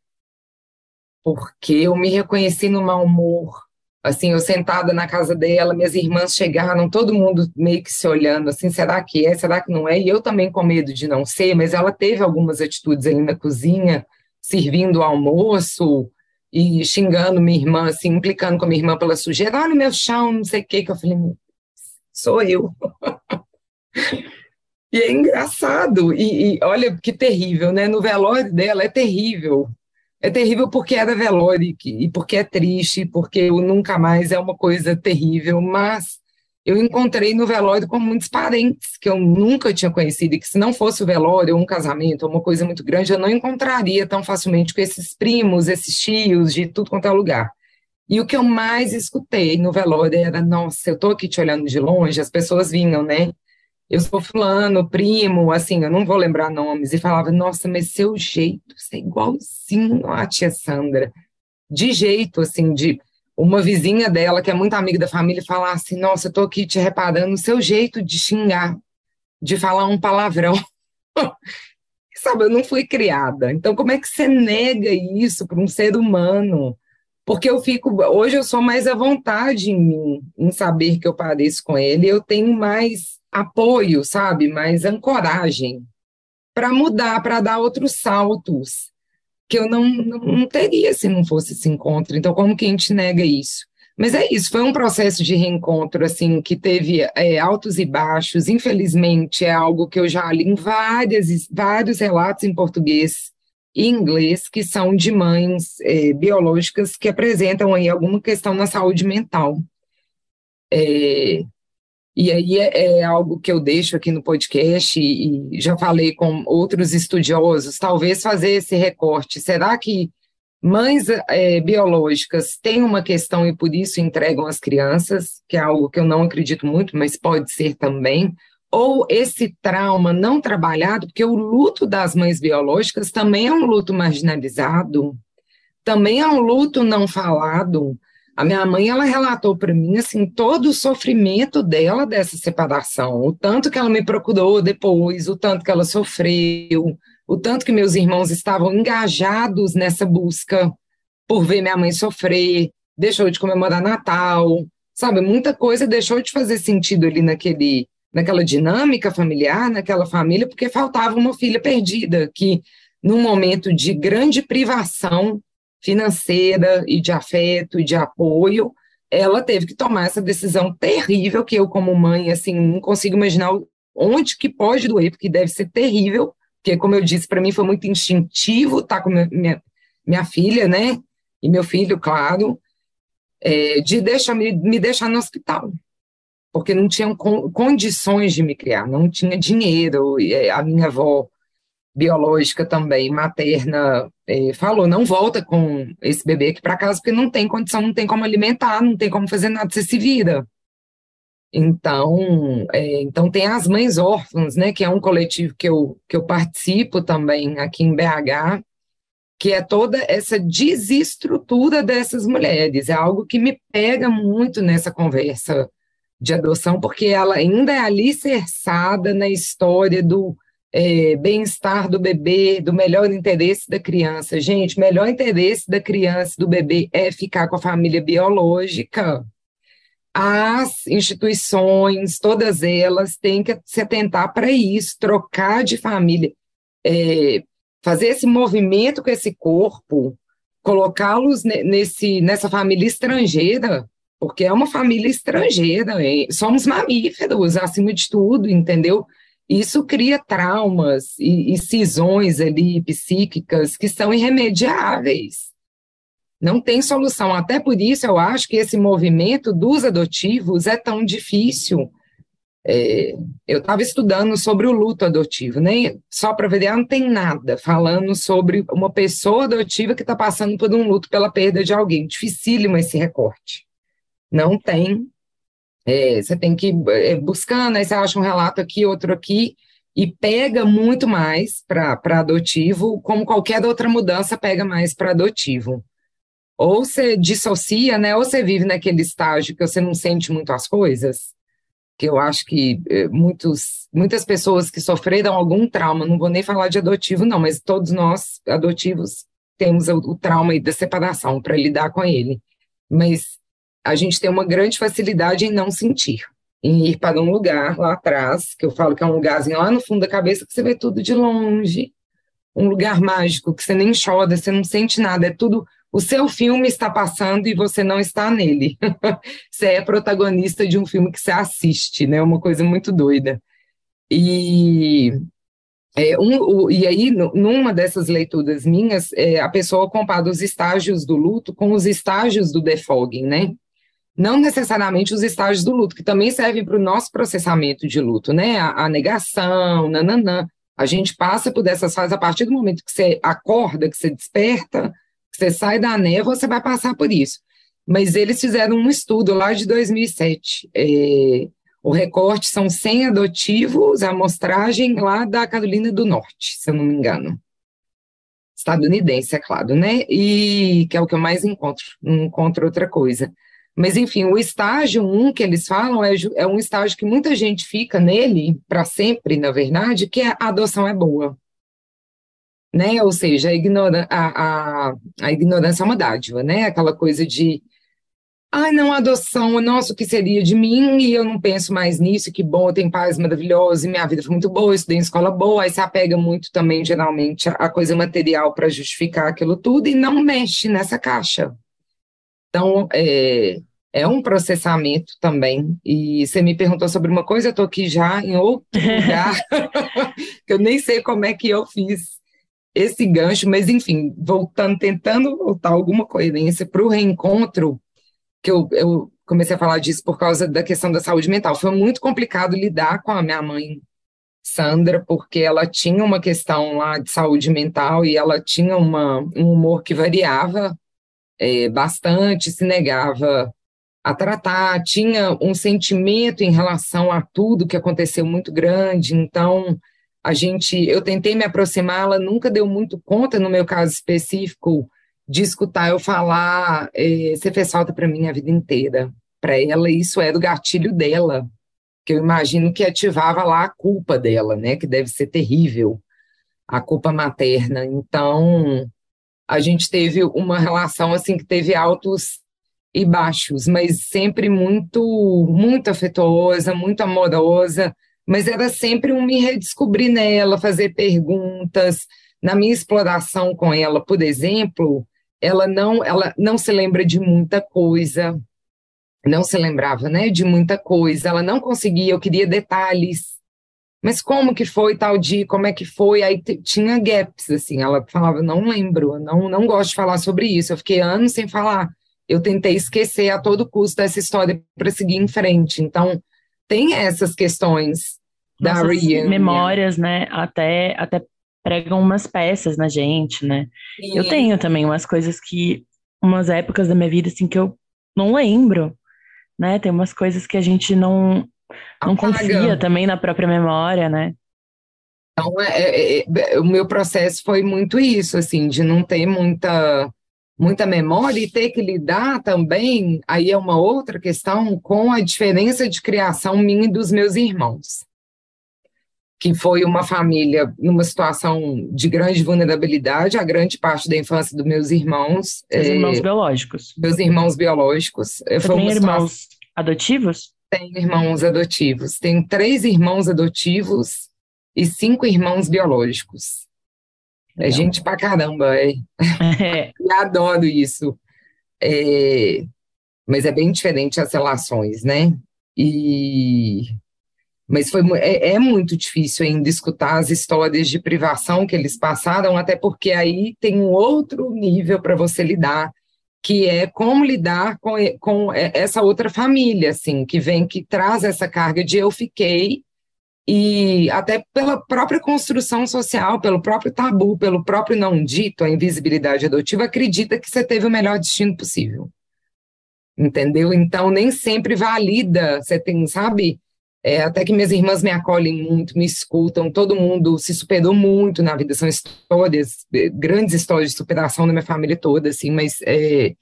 Porque eu me reconheci no mau humor, Assim, eu sentada na casa dela, minhas irmãs chegaram, todo mundo meio que se olhando, assim, será que é, será que não é? E eu também com medo de não ser, mas ela teve algumas atitudes ali na cozinha, servindo o almoço e xingando minha irmã, assim, implicando com minha irmã pela sujeira, olha o meu chão, não sei o que, que eu falei, sou eu. e é engraçado, e, e olha que terrível, né? No velório dela é terrível, é terrível porque era velório e porque é triste, porque o nunca mais é uma coisa terrível, mas eu encontrei no velório com muitos parentes que eu nunca tinha conhecido e que se não fosse o velório ou um casamento ou uma coisa muito grande, eu não encontraria tão facilmente com esses primos, esses tios de tudo quanto é lugar. E o que eu mais escutei no velório era, nossa, eu tô aqui te olhando de longe, as pessoas vinham, né? Eu sou fulano, primo, assim, eu não vou lembrar nomes, e falava, nossa, mas seu jeito, você é igualzinho a tia Sandra, de jeito, assim, de uma vizinha dela, que é muito amiga da família, falar assim, nossa, eu tô aqui te reparando seu jeito de xingar, de falar um palavrão. Sabe, eu não fui criada, então como é que você nega isso para um ser humano? Porque eu fico, hoje eu sou mais à vontade em mim, em saber que eu pareço com ele, eu tenho mais apoio, sabe? Mais ancoragem para mudar, para dar outros saltos que eu não, não, não, teria se não fosse esse encontro. Então, como que a gente nega isso? Mas é isso, foi um processo de reencontro, assim, que teve é, altos e baixos. Infelizmente, é algo que eu já li em várias, vários relatos em português e inglês, que são de mães é, biológicas que apresentam aí alguma questão na saúde mental. É, e aí é, é, algo que eu deixo aqui no podcast e, e já falei com outros estudiosos, talvez fazer esse recorte. Será que mães é, biológicas têm uma questão e por isso entregam as crianças, que é algo que eu não acredito muito, mas pode ser também, ou esse trauma não trabalhado, porque o luto das mães biológicas também é um luto marginalizado, também é um luto não falado, a minha mãe, ela relatou para mim, assim, todo o sofrimento dela dessa separação, o tanto que ela me procurou depois, o tanto que ela sofreu, o tanto que meus irmãos estavam engajados nessa busca por ver minha mãe sofrer, deixou de comemorar Natal, sabe? Muita coisa deixou de fazer sentido ali naquele, naquela dinâmica familiar, naquela família, porque faltava uma filha perdida, que num momento de grande privação financeira e de afeto e de apoio, ela teve que tomar essa decisão terrível que eu como mãe assim não consigo imaginar onde que pode doer, porque deve ser terrível, porque como eu disse para mim foi muito instintivo estar tá com minha, minha filha, né? E meu filho, claro, é, de deixar me, me deixar no hospital, porque não tinham condições de me criar, não tinha dinheiro, é, a minha avó biológica também, materna, é, falou, não volta com esse bebê aqui para casa, porque não tem condição, não tem como alimentar, não tem como fazer nada, você se vira. Então, é, então tem as mães órfãs, né, que é um coletivo que eu, que eu participo também aqui em BH, que é toda essa desestrutura dessas mulheres, é algo que me pega muito nessa conversa de adoção, porque ela ainda é alicerçada na história do é, bem-estar do bebê, do melhor interesse da criança. Gente, melhor interesse da criança, do bebê, é ficar com a família biológica. As instituições, todas elas, têm que se atentar para isso, trocar de família, é, fazer esse movimento com esse corpo, colocá-los nesse, nessa família estrangeira, porque é uma família estrangeira, somos mamíferos, acima de tudo, entendeu? Isso cria traumas e, e cisões ali psíquicas que são irremediáveis. Não tem solução. Até por isso eu acho que esse movimento dos adotivos é tão difícil. É, eu estava estudando sobre o luto adotivo, nem né? só para ver, não tem nada falando sobre uma pessoa adotiva que está passando por um luto pela perda de alguém. Dificílimo esse recorte. Não tem é, você tem que ir é, buscando, aí você acha um relato aqui, outro aqui, e pega muito mais para adotivo, como qualquer outra mudança pega mais para adotivo. Ou você dissocia, né? Ou você vive naquele estágio que você não sente muito as coisas, que eu acho que é, muitos, muitas pessoas que sofreram algum trauma, não vou nem falar de adotivo, não, mas todos nós, adotivos, temos o, o trauma da separação para lidar com ele. Mas a gente tem uma grande facilidade em não sentir, em ir para um lugar lá atrás, que eu falo que é um lugarzinho lá no fundo da cabeça que você vê tudo de longe, um lugar mágico que você nem chora, você não sente nada, é tudo o seu filme está passando e você não está nele. você é protagonista de um filme que você assiste, né? Uma coisa muito doida. E é, um, o, e aí, numa dessas leituras minhas, é, a pessoa compara os estágios do luto com os estágios do defogging, né? Não necessariamente os estágios do luto, que também servem para o nosso processamento de luto, né? A, a negação, nananã. A gente passa por dessas fases a partir do momento que você acorda, que você desperta, que você sai da névoa, você vai passar por isso. Mas eles fizeram um estudo lá de 2007, é, o recorte são 100 adotivos, a amostragem lá da Carolina do Norte, se eu não me engano. Estadunidense, é claro, né? E que é o que eu mais encontro, não encontro outra coisa. Mas, enfim, o estágio 1 um que eles falam é, é um estágio que muita gente fica nele para sempre, na verdade, que é a adoção é boa. Né? Ou seja, a, ignora, a, a, a ignorância é uma dádiva, né? Aquela coisa de Ai, não, adoção, nossa, o que seria de mim? E eu não penso mais nisso, que bom, eu tenho pais maravilhosos, e minha vida foi muito boa, estudei em escola boa, aí se apega muito também, geralmente, a coisa material para justificar aquilo tudo e não mexe nessa caixa. Então, é, é um processamento também. E você me perguntou sobre uma coisa, eu estou aqui já em outro lugar, que eu nem sei como é que eu fiz esse gancho, mas enfim, voltando, tentando voltar alguma coerência para o reencontro que eu, eu comecei a falar disso por causa da questão da saúde mental. Foi muito complicado lidar com a minha mãe, Sandra, porque ela tinha uma questão lá de saúde mental e ela tinha uma, um humor que variava é, bastante, se negava a tratar, tinha um sentimento em relação a tudo que aconteceu muito grande, então a gente, eu tentei me aproximar, ela nunca deu muito conta, no meu caso específico, de escutar eu falar, é, você fez falta para mim a vida inteira. Para ela, isso é do gatilho dela, que eu imagino que ativava lá a culpa dela, né? Que deve ser terrível, a culpa materna. Então, a gente teve uma relação assim que teve altos e baixos, mas sempre muito, muito afetuosa, muito amorosa, mas era sempre um me redescobrir nela, fazer perguntas. Na minha exploração com ela, por exemplo, ela não, ela não se lembra de muita coisa, não se lembrava, né, de muita coisa, ela não conseguia, eu queria detalhes, mas como que foi tal dia, como é que foi, aí tinha gaps, assim, ela falava, não lembro, não, não gosto de falar sobre isso, eu fiquei anos sem falar, eu tentei esquecer a todo custo essa história para seguir em frente, então tem essas questões da reunião. memórias, né, até, até pregam umas peças na gente, né? Sim. Eu tenho também umas coisas que, umas épocas da minha vida, assim, que eu não lembro, né? Tem umas coisas que a gente não, não confia também na própria memória, né? Então, é, é, é, o meu processo foi muito isso, assim, de não ter muita, muita memória e ter que lidar também, aí é uma outra questão, com a diferença de criação minha e dos meus irmãos que foi uma família numa situação de grande vulnerabilidade, a grande parte da infância dos meus irmãos. Seus é, irmãos biológicos. Meus irmãos biológicos. Você foi tem irmãos situação... adotivos? Tenho irmãos adotivos. Tenho três irmãos adotivos e cinco irmãos biológicos. É gente pra caramba, é. é. adoro isso. É, mas é bem diferente as relações, né? E mas foi, é, é, muito difícil ainda escutar as histórias de privação que eles passaram, até porque aí tem um outro nível para você lidar, que é como lidar com, com essa outra família, assim, que vem, que traz essa carga de eu fiquei, e até pela própria construção social, pelo próprio tabu, pelo próprio não dito, a invisibilidade adotiva, acredita que você teve o melhor destino possível. Entendeu? Então, nem sempre valida, você tem, sabe? É, até que minhas irmãs me acolhem muito, me escutam, todo mundo se superou muito na vida, são histórias, é, grandes histórias de superação da minha família toda, assim, mas é,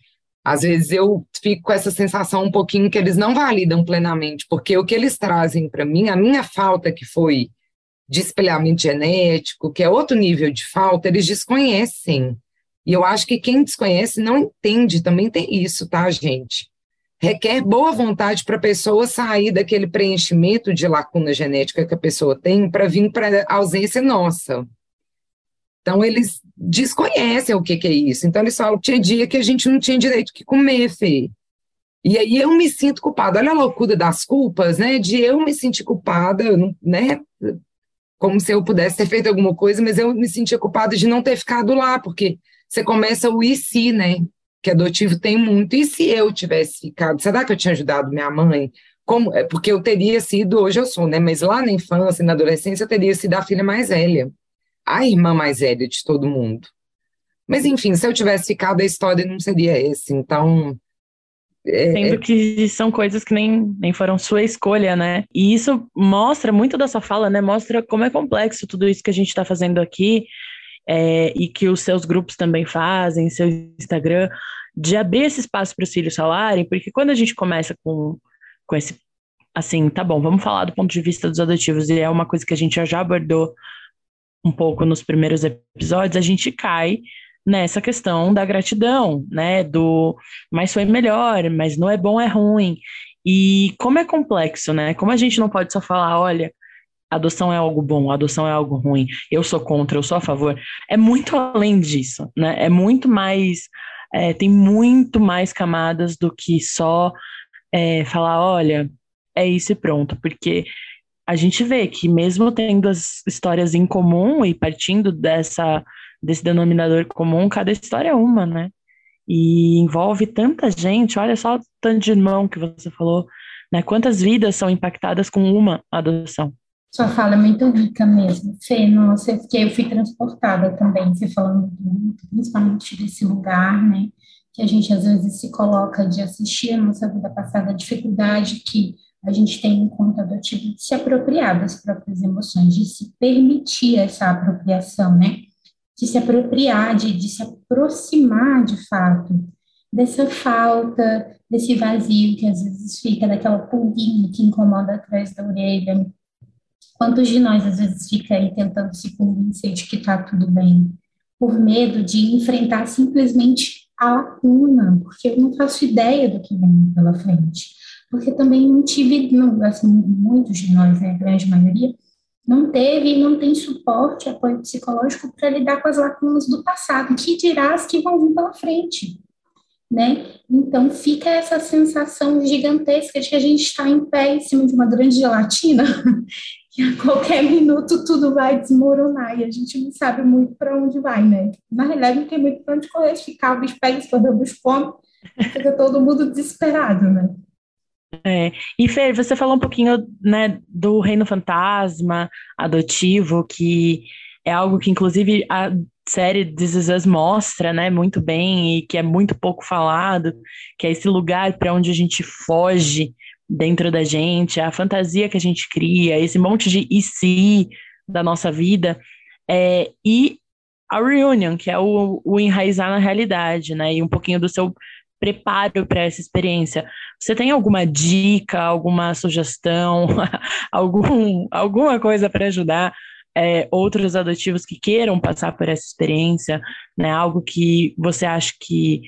às vezes eu fico com essa sensação um pouquinho que eles não validam plenamente, porque o que eles trazem para mim, a minha falta que foi de espelhamento genético, que é outro nível de falta, eles desconhecem. E eu acho que quem desconhece não entende, também tem isso, tá, gente? Requer boa vontade para a pessoa sair daquele preenchimento de lacuna genética que a pessoa tem para vir para a ausência nossa. Então, eles desconhecem o que, que, é isso. Então, eles falam: tinha dia que a gente não tinha direito de comer, Fê. E aí eu me sinto culpada. Olha a loucura das culpas, né? De eu me sentir culpada, né? Como se eu pudesse ter feito alguma coisa, mas eu me sentia culpada de não ter ficado lá, porque você começa o e se, né? Que adotivo tem muito. E se eu tivesse ficado? Será que eu tinha ajudado minha mãe? Como, é, porque eu teria sido, hoje eu sou, né? Mas lá na infância, na adolescência, eu teria sido a filha mais velha, a irmã mais velha de todo mundo. Mas enfim, se eu tivesse ficado, a história não seria essa. Então, é, Sendo é. que são coisas que nem, nem foram sua escolha, né? E isso mostra muito da sua fala, né? Mostra como é complexo tudo isso que a gente está fazendo aqui é, e que os seus grupos também fazem, seu Instagram, de abrir esse espaço para os filhos falarem, porque quando a gente começa com, com esse. Assim, tá bom, vamos falar do ponto de vista dos adotivos, e é uma coisa que a gente já abordou um pouco nos primeiros episódios, a gente cai nessa questão da gratidão, né? Do mas foi melhor, mas não é bom, é ruim. E como é complexo, né? Como a gente não pode só falar, olha, adoção é algo bom, adoção é algo ruim, eu sou contra, eu sou a favor. É muito além disso, né? É muito mais, é, tem muito mais camadas do que só é, falar, olha, é isso e pronto, porque a gente vê que mesmo tendo as histórias em comum e partindo dessa desse denominador comum, cada história é uma, né? E envolve tanta gente, olha só o tanto de irmão que você falou, né? Quantas vidas são impactadas com uma adoção? Sua fala é muito rica mesmo, Fê, nossa, porque eu fui transportada também, você falando muito, principalmente desse lugar, né? Que a gente às vezes se coloca de assistir a nossa vida passada, a dificuldade que a gente tem enquanto adotivo de se apropriar das próprias emoções, de se permitir essa apropriação, né? de se apropriar, de, de se aproximar de fato dessa falta, desse vazio que às vezes fica, daquela pulguinha que incomoda atrás da orelha. Quantos de nós às vezes fica aí tentando se convencer de que está tudo bem, por medo de enfrentar simplesmente a lacuna, porque eu não faço ideia do que vem pela frente. Porque também não tive, não, assim, muitos de nós, né, a grande maioria, não teve e não tem suporte, apoio psicológico para lidar com as lacunas do passado, que dirá as que vão vir pela frente, né? Então fica essa sensação gigantesca de que a gente está em pé em cima de uma grande gelatina, que a qualquer minuto tudo vai desmoronar e a gente não sabe muito para onde vai, né? Na realidade não tem muito para onde correr, ficar os pés, correr os fome, fica todo mundo desesperado, né? É. E Fer, você falou um pouquinho né, do reino fantasma adotivo, que é algo que inclusive a série This Is Us mostra, né, muito bem e que é muito pouco falado, que é esse lugar para onde a gente foge dentro da gente, a fantasia que a gente cria, esse monte de e se da nossa vida, é, e a reunion, que é o, o enraizar na realidade, né, e um pouquinho do seu preparo para essa experiência. Você tem alguma dica, alguma sugestão, algum, alguma coisa para ajudar é, outros adotivos que queiram passar por essa experiência, né? Algo que você acha que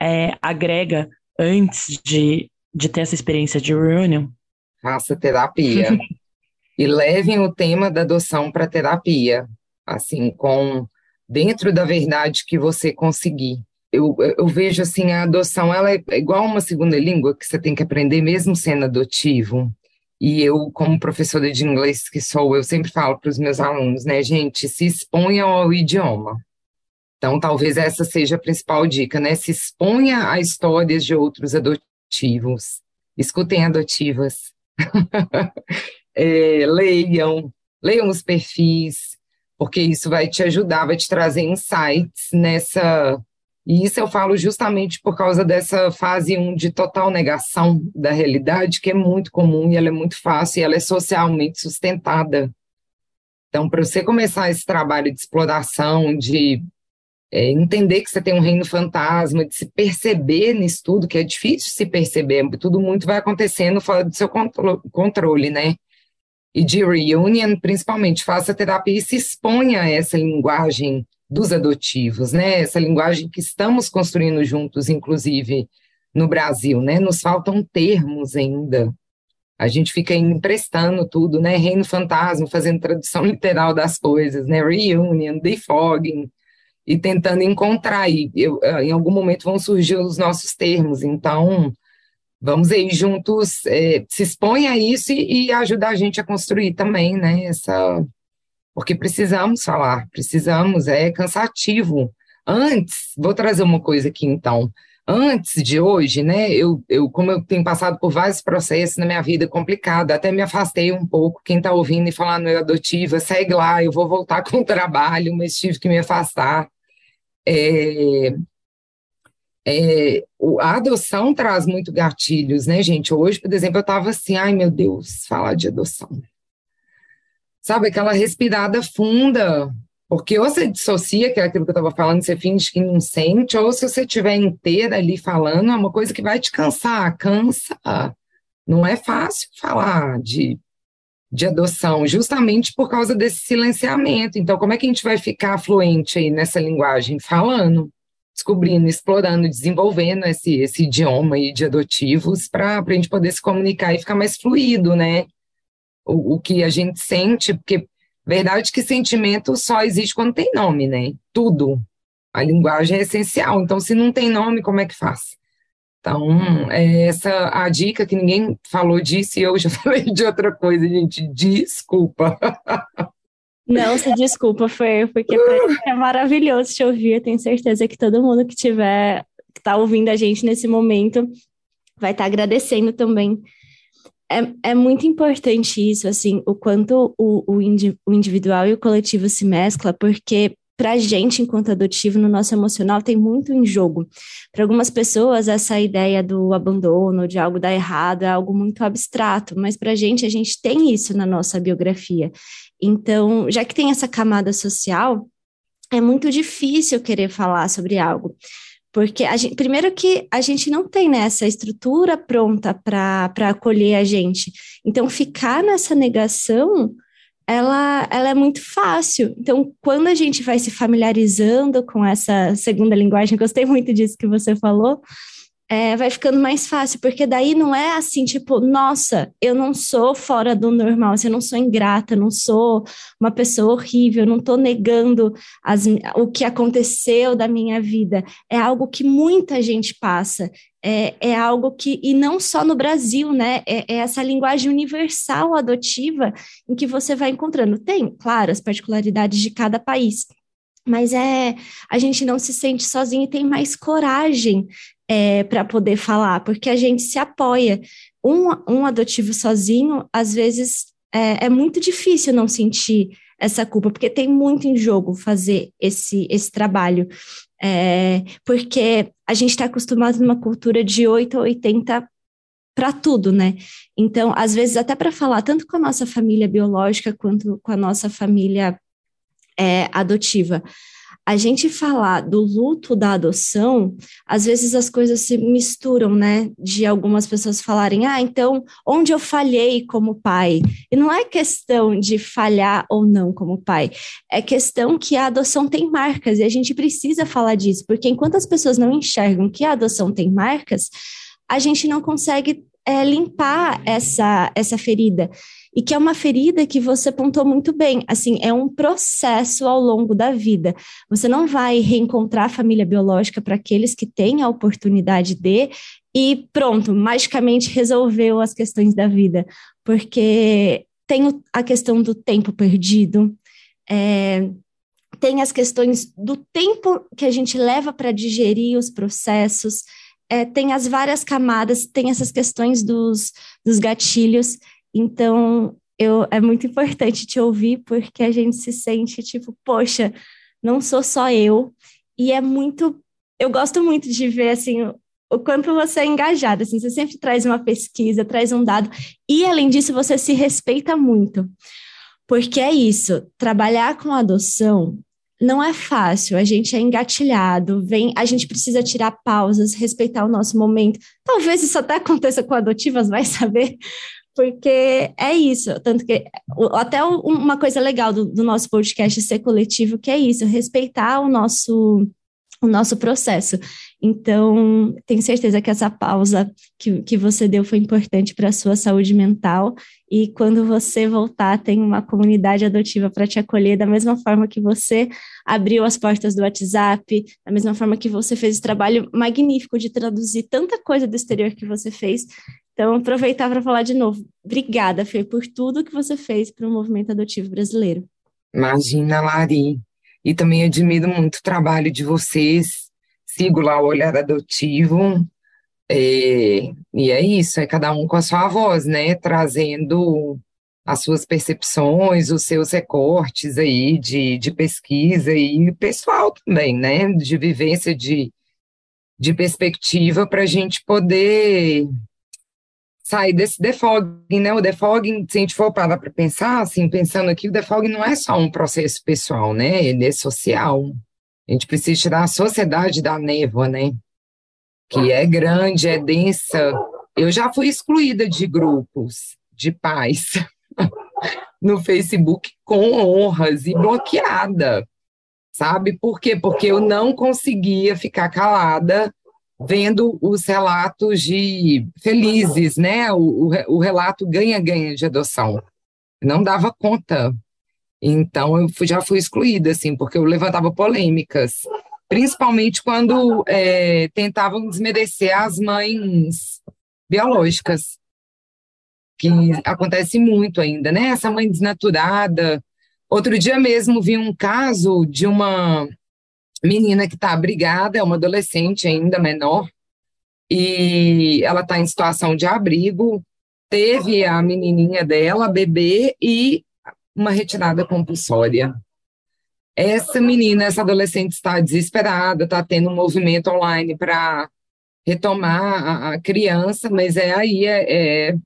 é, agrega antes de, de ter essa experiência de reunião? Faça terapia. e levem o tema da adoção para terapia, assim, com dentro da verdade que você conseguir eu, eu vejo assim, a adoção ela é igual uma segunda língua que você tem que aprender mesmo sendo adotivo. E eu, como professora de inglês que sou, eu sempre falo para os meus alunos, né, gente, se exponham ao idioma. Então, talvez essa seja a principal dica, né? Se exponha a histórias de outros adotivos. Escutem adotivas. é, leiam, leiam os perfis, porque isso vai te ajudar, vai te trazer insights nessa e isso eu falo justamente por causa dessa fase 1 de total negação da realidade, que é muito comum e ela é muito fácil e ela é socialmente sustentada. Então, para você começar esse trabalho de exploração, de é, entender que você tem um reino fantasma, de se perceber nisso tudo, que é difícil se perceber, tudo muito vai acontecendo fora do seu controle, né? E de reunion, principalmente, faça terapia e se exponha a essa linguagem dos adotivos, né? Essa linguagem que estamos construindo juntos, inclusive no Brasil, né? Nos faltam termos ainda. A gente fica emprestando tudo, né? Reino fantasma, fazendo tradução literal das coisas, né? Reunion, defogging, e tentando encontrar. E eu, em algum momento vão surgir os nossos termos. Então, vamos aí juntos é, se expõe a isso e, e ajudar a gente a construir também, né? Essa, porque precisamos falar, precisamos, é cansativo. Antes, vou trazer uma coisa aqui então. Antes de hoje, né, eu, eu, como eu tenho passado por vários processos na minha vida complicada, até me afastei um pouco. Quem está ouvindo e falando eu adotiva, segue lá, eu vou voltar com o trabalho, mas tive que me afastar. É, é, a adoção traz muito gatilhos, né, gente? Hoje, por exemplo, eu estava assim, ai meu Deus, falar de adoção. Sabe, aquela respirada funda, porque ou você dissocia, que é aquilo que eu estava falando, você finge que não sente, ou se você estiver inteira ali falando, é uma coisa que vai te cansar, cansa. Não é fácil falar de, de adoção, justamente por causa desse silenciamento. Então, como é que a gente vai ficar fluente aí nessa linguagem? Falando, descobrindo, explorando, desenvolvendo esse, esse idioma aí de adotivos para a gente poder se comunicar e ficar mais fluido, né? O, o que a gente sente, porque Verdade que sentimento só existe quando tem nome, né? Tudo. A linguagem é essencial. Então, se não tem nome, como é que faz? Então, é essa a dica que ninguém falou disso e eu já falei de outra coisa, gente. Desculpa. Não, se desculpa, foi porque é maravilhoso te ouvir. Eu tenho certeza que todo mundo que tiver, que está ouvindo a gente nesse momento, vai estar tá agradecendo também é, é muito importante isso, assim, o quanto o, o, indi, o individual e o coletivo se mescla, porque para a gente, enquanto adotivo, no nosso emocional, tem muito em jogo. Para algumas pessoas, essa ideia do abandono, de algo dar errado, é algo muito abstrato, mas para a gente, a gente tem isso na nossa biografia. Então, já que tem essa camada social, é muito difícil querer falar sobre algo. Porque, gente, primeiro que a gente não tem né, essa estrutura pronta para acolher a gente. Então, ficar nessa negação, ela, ela é muito fácil. Então, quando a gente vai se familiarizando com essa segunda linguagem, gostei muito disso que você falou, é, vai ficando mais fácil, porque daí não é assim, tipo, nossa, eu não sou fora do normal, assim, eu não sou ingrata, não sou uma pessoa horrível, não estou negando as, o que aconteceu da minha vida. É algo que muita gente passa. É, é algo que, e não só no Brasil, né? É, é essa linguagem universal adotiva em que você vai encontrando. Tem, claro, as particularidades de cada país, mas é a gente não se sente sozinho e tem mais coragem é, para poder falar, porque a gente se apoia. Um, um adotivo sozinho, às vezes, é, é muito difícil não sentir essa culpa, porque tem muito em jogo fazer esse, esse trabalho. É, porque a gente está acostumado numa cultura de 8 a 80 para tudo, né? Então, às vezes, até para falar tanto com a nossa família biológica quanto com a nossa família é, adotiva, a gente falar do luto da adoção, às vezes as coisas se misturam, né? De algumas pessoas falarem, ah, então, onde eu falhei como pai? E não é questão de falhar ou não como pai, é questão que a adoção tem marcas e a gente precisa falar disso, porque enquanto as pessoas não enxergam que a adoção tem marcas, a gente não consegue é, limpar essa, essa ferida e que é uma ferida que você pontou muito bem. Assim, é um processo ao longo da vida. Você não vai reencontrar a família biológica para aqueles que têm a oportunidade de e pronto, magicamente resolveu as questões da vida, porque tem a questão do tempo perdido, é, tem as questões do tempo que a gente leva para digerir os processos, é, tem as várias camadas, tem essas questões dos, dos gatilhos, então, eu, é muito importante te ouvir, porque a gente se sente tipo, poxa, não sou só eu. E é muito. Eu gosto muito de ver, assim, o, quanto você é engajada. Assim, você sempre traz uma pesquisa, traz um dado. E, além disso, você se respeita muito. Porque é isso, trabalhar com adoção não é fácil, a gente é engatilhado, vem, a gente precisa tirar pausas, respeitar o nosso momento. Talvez isso até aconteça com adotivas, vai saber, porque é isso, tanto que até uma coisa legal do, do, nosso podcast ser coletivo, que é isso, respeitar o nosso o nosso processo. Então, tenho certeza que essa pausa que, que você deu foi importante para a sua saúde mental. E quando você voltar, tem uma comunidade adotiva para te acolher, da mesma forma que você abriu as portas do WhatsApp, da mesma forma que você fez esse trabalho magnífico de traduzir tanta coisa do exterior que você fez. Então, aproveitar para falar de novo. Obrigada, Fê, por tudo que você fez para o movimento adotivo brasileiro. Imagina, Lari. E também admiro muito o trabalho de vocês. Sigo lá o Olhar Adotivo. É, e é isso, é cada um com a sua voz, né? Trazendo as suas percepções, os seus recortes aí de, de pesquisa e pessoal também, né? De vivência, de, de perspectiva para a gente poder sair desse defogging, né? O defogging, se a gente for parar para pensar, assim, pensando aqui, o defogging não é só um processo pessoal, né? Ele é social. A gente precisa tirar a sociedade da névoa, né? Que é grande, é densa. Eu já fui excluída de grupos de pais no Facebook com honras e bloqueada, sabe? Por quê? Porque eu não conseguia ficar calada vendo os relatos de felizes, né? O, o, o relato ganha-ganha de adoção. Não dava conta. Então, eu fui, já fui excluída, assim, porque eu levantava polêmicas, principalmente quando é, tentavam desmerecer as mães biológicas, que acontece muito ainda, né? Essa mãe desnaturada. Outro dia mesmo vi um caso de uma menina que está abrigada, é uma adolescente ainda menor, e ela está em situação de abrigo, teve a menininha dela, bebê, e uma retirada compulsória. Essa menina, essa adolescente está desesperada, está tendo um movimento online para retomar a, a, criança, mas é aí é, é,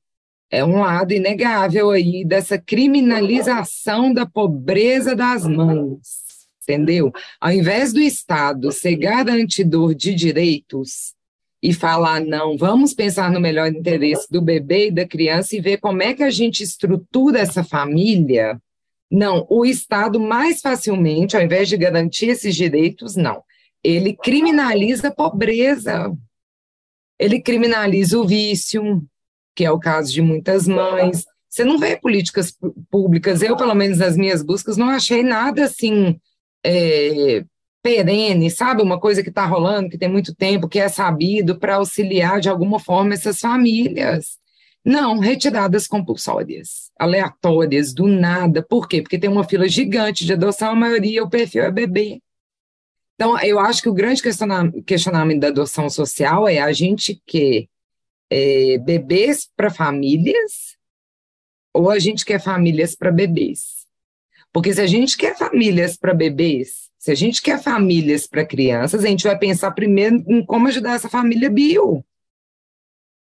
é um lado inegável aí dessa criminalização da pobreza das mães entendeu? Ao invés do Estado ser garantidor de direitos e falar, não, vamos pensar no melhor interesse do bebê e da criança e ver como é que a gente estrutura essa família, não, o Estado mais facilmente, ao invés de garantir esses direitos, não, ele criminaliza a pobreza, ele criminaliza o vício, que é o caso de muitas mães. Você não vê políticas públicas, eu, pelo menos nas minhas buscas, não achei nada assim é, perene, sabe? Uma coisa que está rolando, que tem muito tempo, que é sabido para auxiliar de alguma forma essas famílias. Não, retiradas compulsórias, aleatórias, do nada. Por quê? Porque tem uma fila gigante de adoção, a maioria, o perfil é bebê. Então, eu acho que o grande questionamento da adoção social é a gente quer é, bebês para famílias ou a gente quer famílias para bebês. Porque se a gente quer famílias para bebês, se a gente quer famílias para crianças, a gente vai pensar primeiro em como ajudar essa família bio.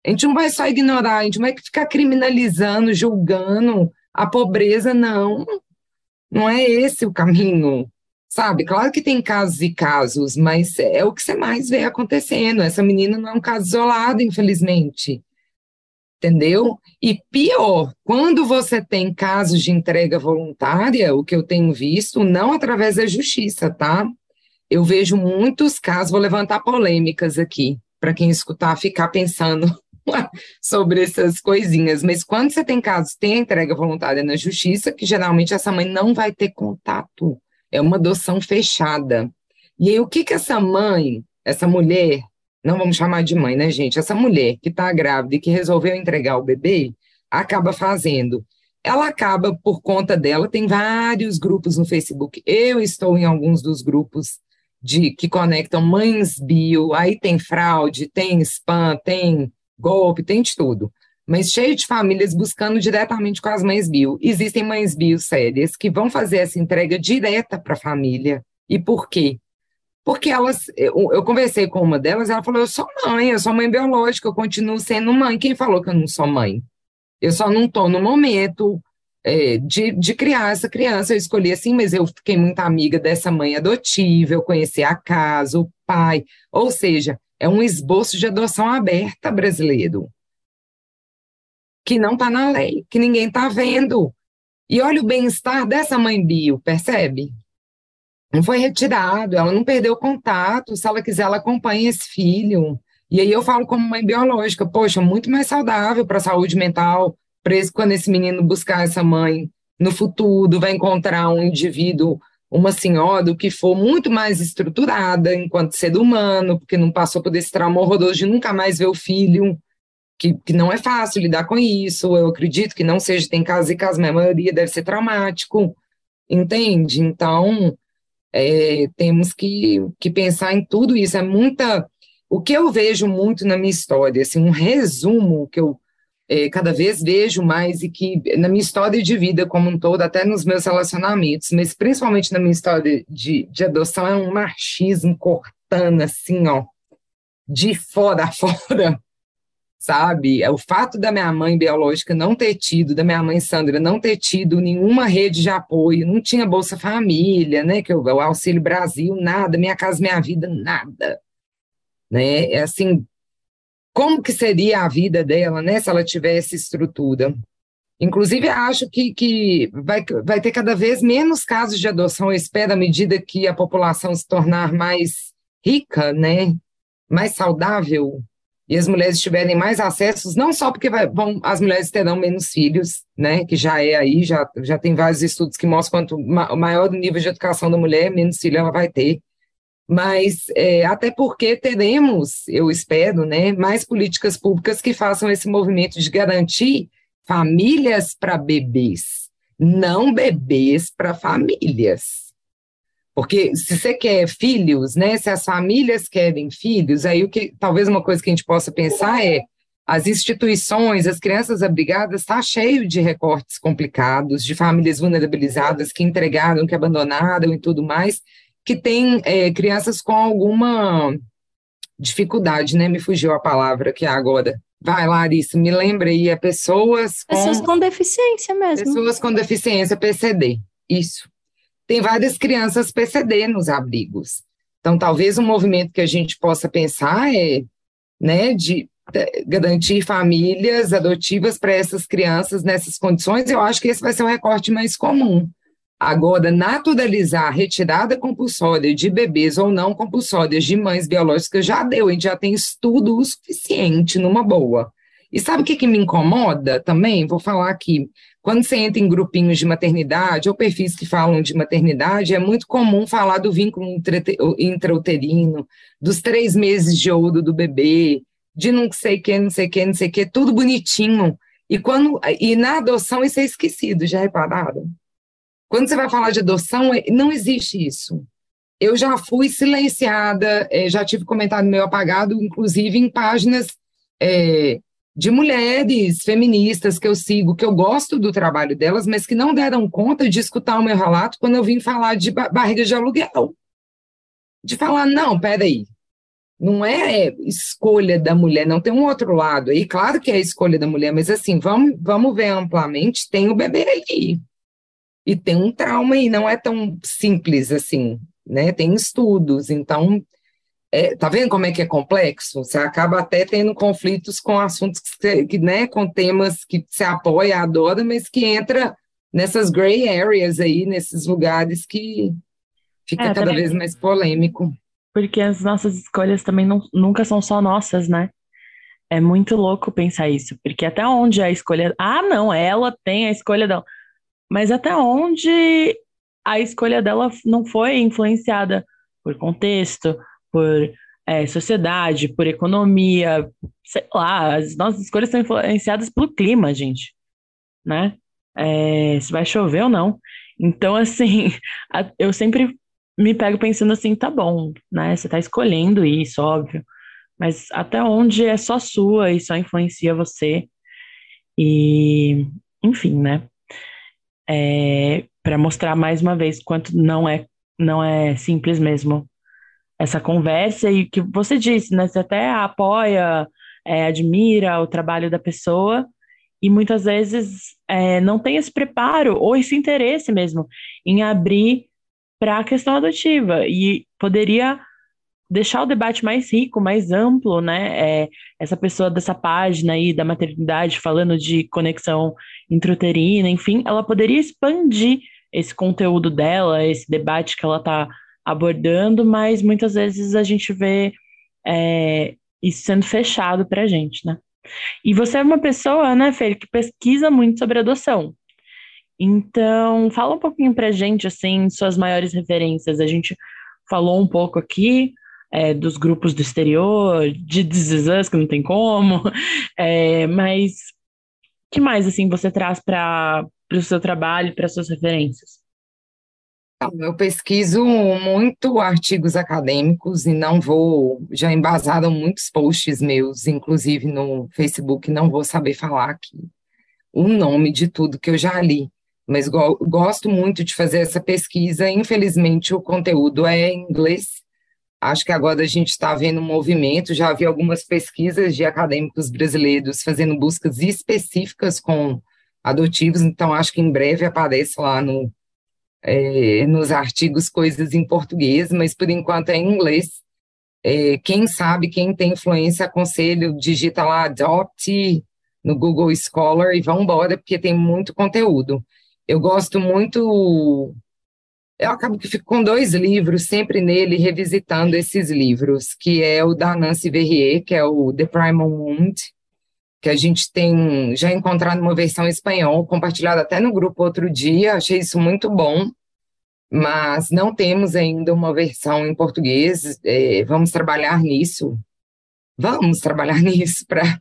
A gente não vai só ignorar, a gente não vai ficar criminalizando, julgando a pobreza, não. Não é esse o caminho, sabe? Claro que tem casos e casos, mas é o que você mais vê acontecendo. Essa menina não é um caso isolado, infelizmente entendeu? E pior, quando você tem casos de entrega voluntária, o que eu tenho visto, não através da justiça, tá? Eu vejo muitos casos, vou levantar polêmicas aqui, para quem escutar ficar pensando sobre essas coisinhas, mas quando você tem casos, tem a entrega voluntária na justiça, que geralmente essa mãe não vai ter contato, é uma adoção fechada. E aí, o que que essa mãe, essa mulher, não vamos chamar de mãe, né, gente? Essa mulher que está grávida e que resolveu entregar o bebê, acaba fazendo. Ela acaba, por conta dela, tem vários grupos no Facebook. Eu estou em alguns dos grupos de que conectam mães bio, aí tem fraude, tem spam, tem golpe, tem de tudo. Mas cheio de famílias buscando diretamente com as mães bio. Existem mães bio sérias que vão fazer essa entrega direta para a família. E por quê? Porque elas, eu, eu, conversei com uma delas, ela falou: Eu sou mãe, eu sou mãe biológica, eu continuo sendo mãe. Quem falou que eu não sou mãe? Eu só não estou no momento é, de, de criar essa criança. Eu escolhi assim, mas eu fiquei muito amiga dessa mãe adotiva, eu conheci a casa, o pai. Ou seja, é um esboço de adoção aberta brasileiro. Que não está na lei, que ninguém está vendo. E olha o bem-estar dessa mãe bio, percebe? Não foi retirado, ela não perdeu contato. Se ela quiser, ela acompanha esse filho. E aí eu falo como mãe biológica, poxa, muito mais saudável para a saúde mental, para quando esse menino buscar essa mãe no futuro, vai encontrar um indivíduo, uma senhora, do que for, muito mais estruturada enquanto ser humano, porque não passou por esse trauma horroroso de nunca mais ver o filho, que, que não é fácil lidar com isso. Eu acredito que não seja, tem casos e casos, mas a maioria deve ser traumático, entende? Então, é, temos que, que pensar em tudo isso. É muita. O que eu vejo muito na minha história, assim, um resumo que eu é, cada vez vejo mais e que na minha história de vida como um todo, até nos meus relacionamentos, mas principalmente na minha história de, de adoção, é um machismo cortando assim, ó, de fora a fora, sabe? É o fato da minha mãe biológica não ter tido, da minha mãe Sandra não ter tido nenhuma rede de apoio, não tinha Bolsa Família, né, que o, o Auxílio Brasil, nada, Minha Casa Minha Vida, nada, né? É assim, como que seria a vida dela, né, se ela tivesse estrutura? Inclusive, acho que, que vai, vai ter cada vez menos casos de adoção, eu espero, à medida que a população se tornar mais rica, né, mais saudável, e as mulheres tiverem mais acessos, não só porque vai, vão, as mulheres terão menos filhos, né, que já é aí, já, já tem vários estudos que mostram quanto ma, maior o nível de educação da mulher, menos filho ela vai ter, mas é, até porque teremos, eu espero, né, mais políticas públicas que façam esse movimento de garantir famílias para bebês, não bebês para famílias. Porque se você quer filhos, né, se as famílias querem filhos, aí o que talvez uma coisa que a gente possa pensar é as instituições, as crianças abrigadas, está cheio de recortes complicados, de famílias vulnerabilizadas que entregaram, que abandonaram e tudo mais, que tem é, crianças com alguma dificuldade, né? Me fugiu a palavra aqui agora. Vai, Larissa, me lembra aí, é pessoas com... Pessoas com deficiência mesmo. Pessoas com deficiência, PCD, isso tem várias crianças PCD nos abrigos. Então, talvez um movimento que a gente possa pensar é, né, de garantir famílias adotivas para essas crianças nessas condições. Eu acho que esse vai ser o recorte mais comum. Agora, naturalizar a retirada compulsória de bebês ou não compulsórias de mães biológicas já deu, a gente já tem estudo o suficiente numa boa. E sabe o que, que me incomoda também? Vou falar aqui. Quando você entra em grupinhos de maternidade ou perfis que falam de maternidade, é muito comum falar do vínculo intrauterino, dos três meses de ouro do bebê, de não sei o que, não sei o que, não sei o que, tudo bonitinho. E, quando, e na adoção isso é esquecido, já repararam? Quando você vai falar de adoção, é, não existe isso. Eu já fui silenciada, é, já tive comentário meu apagado, inclusive em páginas é, de mulheres feministas que eu sigo, que eu gosto do trabalho delas, mas que não deram conta de escutar o meu relato quando eu vim falar de barriga de aluguel. De falar, não, peraí, não é escolha da mulher, não tem um outro lado aí, claro que é escolha da mulher, mas assim, vamos, vamos ver amplamente, tem o bebê aí, e tem um trauma aí, não é tão simples assim, né, tem estudos, então é, tá vendo como é que é complexo? Você acaba até tendo conflitos com assuntos que, que né, com temas que você apoia, adora, mas que entra nessas gray areas aí, nesses lugares que fica é, cada também, vez mais polêmico. Porque as nossas escolhas também não, nunca são só nossas, né? É muito louco pensar isso, porque até onde a escolha. Ah, não, ela tem a escolha dela. Mas até onde a escolha dela não foi influenciada por contexto, por é, sociedade, por economia, sei lá, as nossas escolhas são influenciadas pelo clima, gente, né? É, se vai chover ou não. Então, assim, eu sempre me pego pensando assim, tá bom, né? Você tá escolhendo isso, óbvio, mas até onde é só sua e só influencia você. E, enfim, né? É, para mostrar mais uma vez quanto não é não é simples mesmo essa conversa e que você disse, né? Você até apoia, é, admira o trabalho da pessoa e muitas vezes é, não tem esse preparo ou esse interesse mesmo em abrir para a questão adotiva e poderia deixar o debate mais rico, mais amplo, né? É, essa pessoa dessa página aí da maternidade falando de conexão intrauterina, enfim, ela poderia expandir esse conteúdo dela, esse debate que ela está abordando, mas muitas vezes a gente vê é, isso sendo fechado para a gente, né? E você é uma pessoa, né, Fer, que pesquisa muito sobre adoção. Então, fala um pouquinho pra gente, assim, suas maiores referências. A gente falou um pouco aqui é, dos grupos do exterior, de This que não tem como, é, mas que mais, assim, você traz para o seu trabalho, para suas referências? Eu pesquiso muito artigos acadêmicos e não vou, já embasaram muitos posts meus, inclusive no Facebook, não vou saber falar aqui o nome de tudo que eu já li, mas go gosto muito de fazer essa pesquisa. Infelizmente, o conteúdo é em inglês. Acho que agora a gente está vendo um movimento, já vi algumas pesquisas de acadêmicos brasileiros fazendo buscas específicas com adotivos, então acho que em breve aparece lá no é, nos artigos coisas em português, mas por enquanto é em inglês. É, quem sabe, quem tem influência, aconselho, digita lá Adopt no Google Scholar e vão embora, porque tem muito conteúdo. Eu gosto muito. Eu acabo que fico com dois livros, sempre nele, revisitando esses livros, que é o da Nancy Verrier, que é o The Primal Wound, que a gente tem já encontrado uma versão em espanhol, compartilhada até no grupo outro dia, achei isso muito bom, mas não temos ainda uma versão em português, é, vamos trabalhar nisso, vamos trabalhar nisso para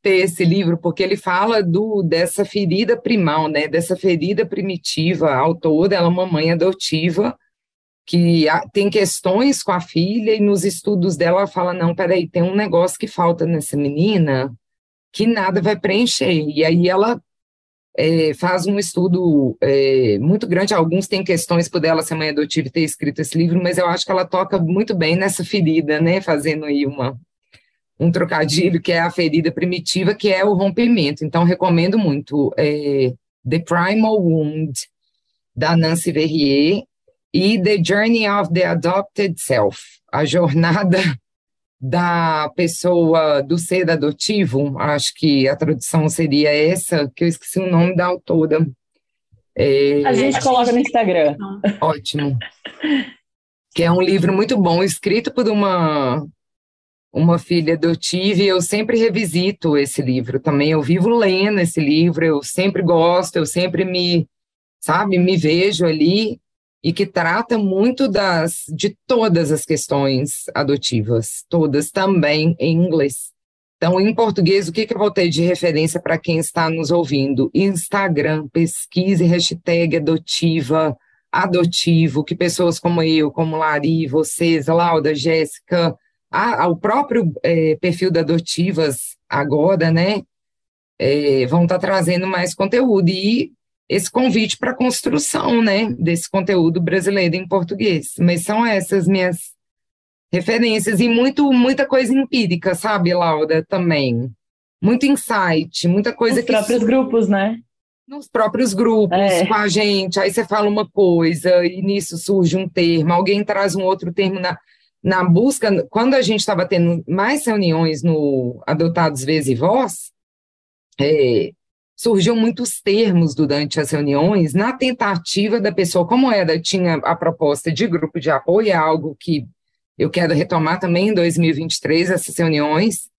ter esse livro, porque ele fala do dessa ferida primal, né, dessa ferida primitiva, a autora, ela é uma mãe adotiva, que tem questões com a filha, e nos estudos dela ela fala, não, peraí, tem um negócio que falta nessa menina, que nada vai preencher. E aí ela é, faz um estudo é, muito grande. Alguns têm questões por ela ser mãe adotiva e ter escrito esse livro, mas eu acho que ela toca muito bem nessa ferida, né? Fazendo aí uma, um trocadilho, que é a ferida primitiva, que é o rompimento. Então, recomendo muito é, The Primal Wound, da Nancy Verrier, e The Journey of the Adopted Self, a jornada da pessoa do ser adotivo, acho que a tradução seria essa, que eu esqueci o nome da autora. É... A gente coloca no Instagram. Ótimo. Que é um livro muito bom, escrito por uma uma filha adotiva, e eu sempre revisito esse livro também. Eu vivo lendo esse livro, eu sempre gosto, eu sempre me, sabe, me vejo ali e que trata muito das de todas as questões adotivas, todas também em inglês. Então, em português, o que, que eu vou ter de referência para quem está nos ouvindo? Instagram, pesquise hashtag adotiva, adotivo, que pessoas como eu, como Lari, vocês, Lauda, Jéssica, o próprio é, perfil da Adotivas agora, né, é, vão estar tá trazendo mais conteúdo. E esse convite para a construção né, desse conteúdo brasileiro em português. Mas são essas minhas referências e muito, muita coisa empírica, sabe, Laura, também. Muito insight, muita coisa Nos que. Nos próprios grupos, né? Nos próprios grupos, é. com a gente. Aí você fala uma coisa e nisso surge um termo, alguém traz um outro termo na, na busca. Quando a gente estava tendo mais reuniões no Adotados Vez e Voz, é, surgiam muitos termos durante as reuniões, na tentativa da pessoa, como era, tinha a proposta de grupo de apoio, é algo que eu quero retomar também em 2023, essas reuniões,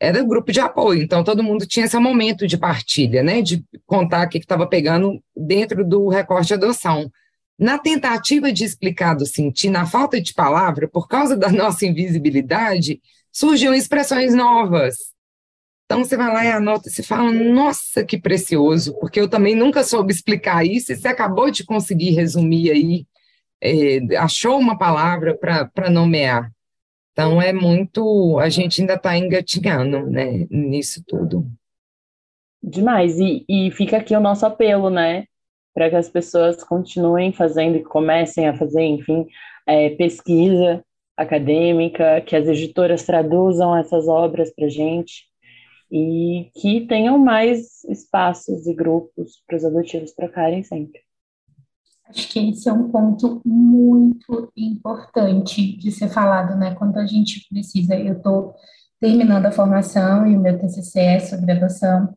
era grupo de apoio, então todo mundo tinha esse momento de partilha, né, de contar o que estava pegando dentro do recorte de adoção. Na tentativa de explicar do sentir, na falta de palavra, por causa da nossa invisibilidade, surgiam expressões novas, então você vai lá e anota, você fala, nossa, que precioso, porque eu também nunca soube explicar isso, e você acabou de conseguir resumir aí, é, achou uma palavra para nomear. Então é muito, a gente ainda está engatinhando né, nisso tudo. Demais, e, e fica aqui o nosso apelo, né? Para que as pessoas continuem fazendo e comecem a fazer, enfim, é, pesquisa acadêmica, que as editoras traduzam essas obras para gente e que tenham mais espaços e grupos para os adotivos trocarem sempre. Acho que esse é um ponto muito importante de ser falado, né? Quando a gente precisa, eu estou terminando a formação e o meu TCC é sobre adoção,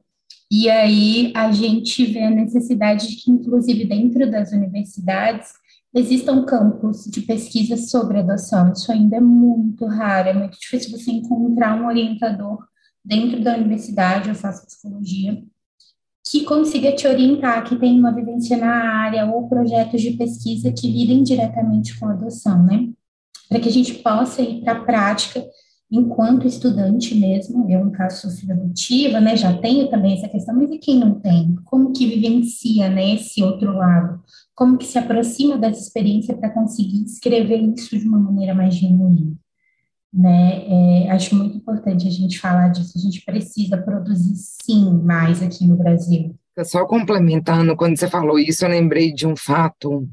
e aí a gente vê a necessidade de que, inclusive, dentro das universidades, existam campos de pesquisa sobre adoção. Isso ainda é muito raro, é muito difícil você encontrar um orientador dentro da universidade, eu faço psicologia, que consiga te orientar, que tenha uma vivência na área ou projetos de pesquisa que lidem diretamente com a adoção, né? Para que a gente possa ir para a prática enquanto estudante mesmo, eu, no caso, sou filha adotiva, né, já tenho também essa questão, mas e quem não tem? Como que vivencia, né, esse outro lado? Como que se aproxima dessa experiência para conseguir escrever isso de uma maneira mais genuína? Né, é, acho muito importante a gente falar disso, a gente precisa produzir, sim, mais aqui no Brasil. Só complementando, quando você falou isso, eu lembrei de um fato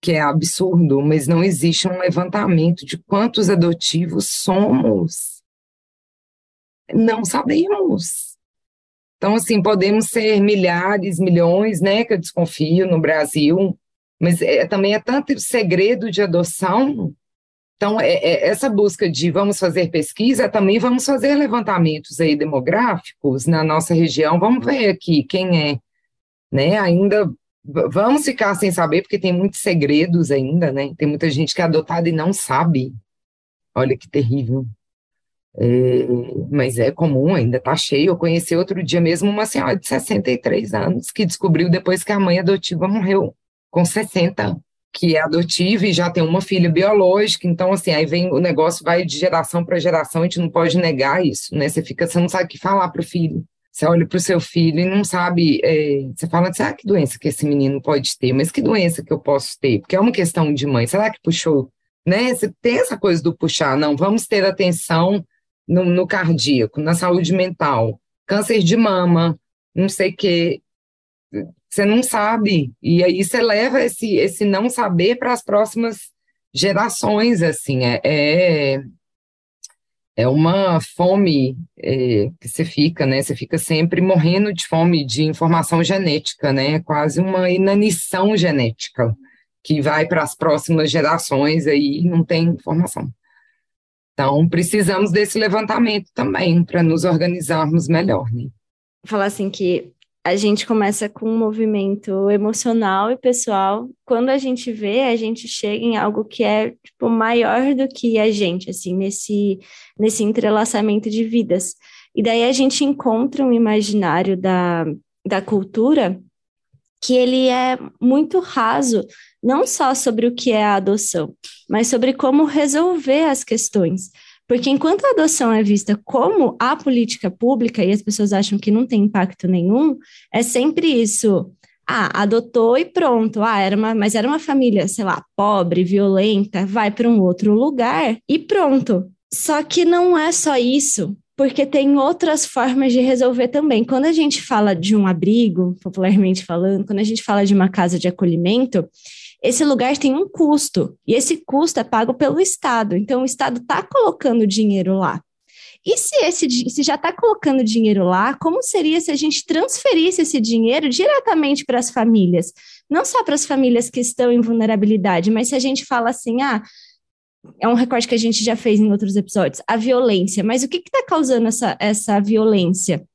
que é absurdo, mas não existe um levantamento de quantos adotivos somos. Não sabemos. Então, assim, podemos ser milhares, milhões, né, que eu desconfio no Brasil, mas é, também é tanto segredo de adoção. Então, é, é, essa busca de vamos fazer pesquisa, também vamos fazer levantamentos aí demográficos na nossa região, vamos ver aqui quem é, né, ainda vamos ficar sem saber, porque tem muitos segredos ainda, né? Tem muita gente que é adotada e não sabe. Olha que terrível. É, mas é comum, ainda tá cheio. Eu conheci outro dia mesmo uma senhora de 63 anos que descobriu depois que a mãe adotiva morreu, com 60, que é adotiva e já tem uma filha biológica. Então, assim, aí vem o negócio, vai de geração para geração, a gente não pode negar isso, né? Você fica, você não sabe o que falar para o filho. Você olha para o seu filho e não sabe, é, você fala assim, ah, que doença que esse menino pode ter, mas que doença que eu posso ter? Porque é uma questão de mãe, será que puxou? Né? Você tem essa coisa do puxar, não, vamos ter atenção no, no cardíaco, na saúde mental, câncer de mama, não sei o quê. Você não sabe, e aí você leva esse, esse não saber para as próximas gerações, assim, é, é é uma fome é, que você fica, né? Você fica sempre morrendo de fome de informação genética, né? É quase uma inanição genética que vai para as próximas gerações aí não tem informação. Então, precisamos desse levantamento também para nos organizarmos melhor, né? Falar assim que a gente começa com um movimento emocional e pessoal. Quando a gente vê, a gente chega em algo que é tipo maior do que a gente, assim, nesse nesse entrelaçamento de vidas. E daí a gente encontra um imaginário da, da cultura que ele é muito raso, não só sobre o que é a adoção, mas sobre como resolver as questões. Porque enquanto a adoção é vista como a política pública e as pessoas acham que não tem impacto nenhum, é sempre isso. Ah, adotou e pronto. Ah, era uma, mas era uma família, sei lá, pobre, violenta, vai para um outro lugar e pronto. Só que não é só isso, porque tem outras formas de resolver também. Quando a gente fala de um abrigo, popularmente falando, quando a gente fala de uma casa de acolhimento, esse lugar tem um custo, e esse custo é pago pelo Estado. Então, o Estado está colocando dinheiro lá. E se, esse, se já está colocando dinheiro lá, como seria se a gente transferisse esse dinheiro diretamente para as famílias? Não só para as famílias que estão em vulnerabilidade, mas se a gente fala assim, ah, é um recorte que a gente já fez em outros episódios, a violência. Mas o que está causando essa, essa violência?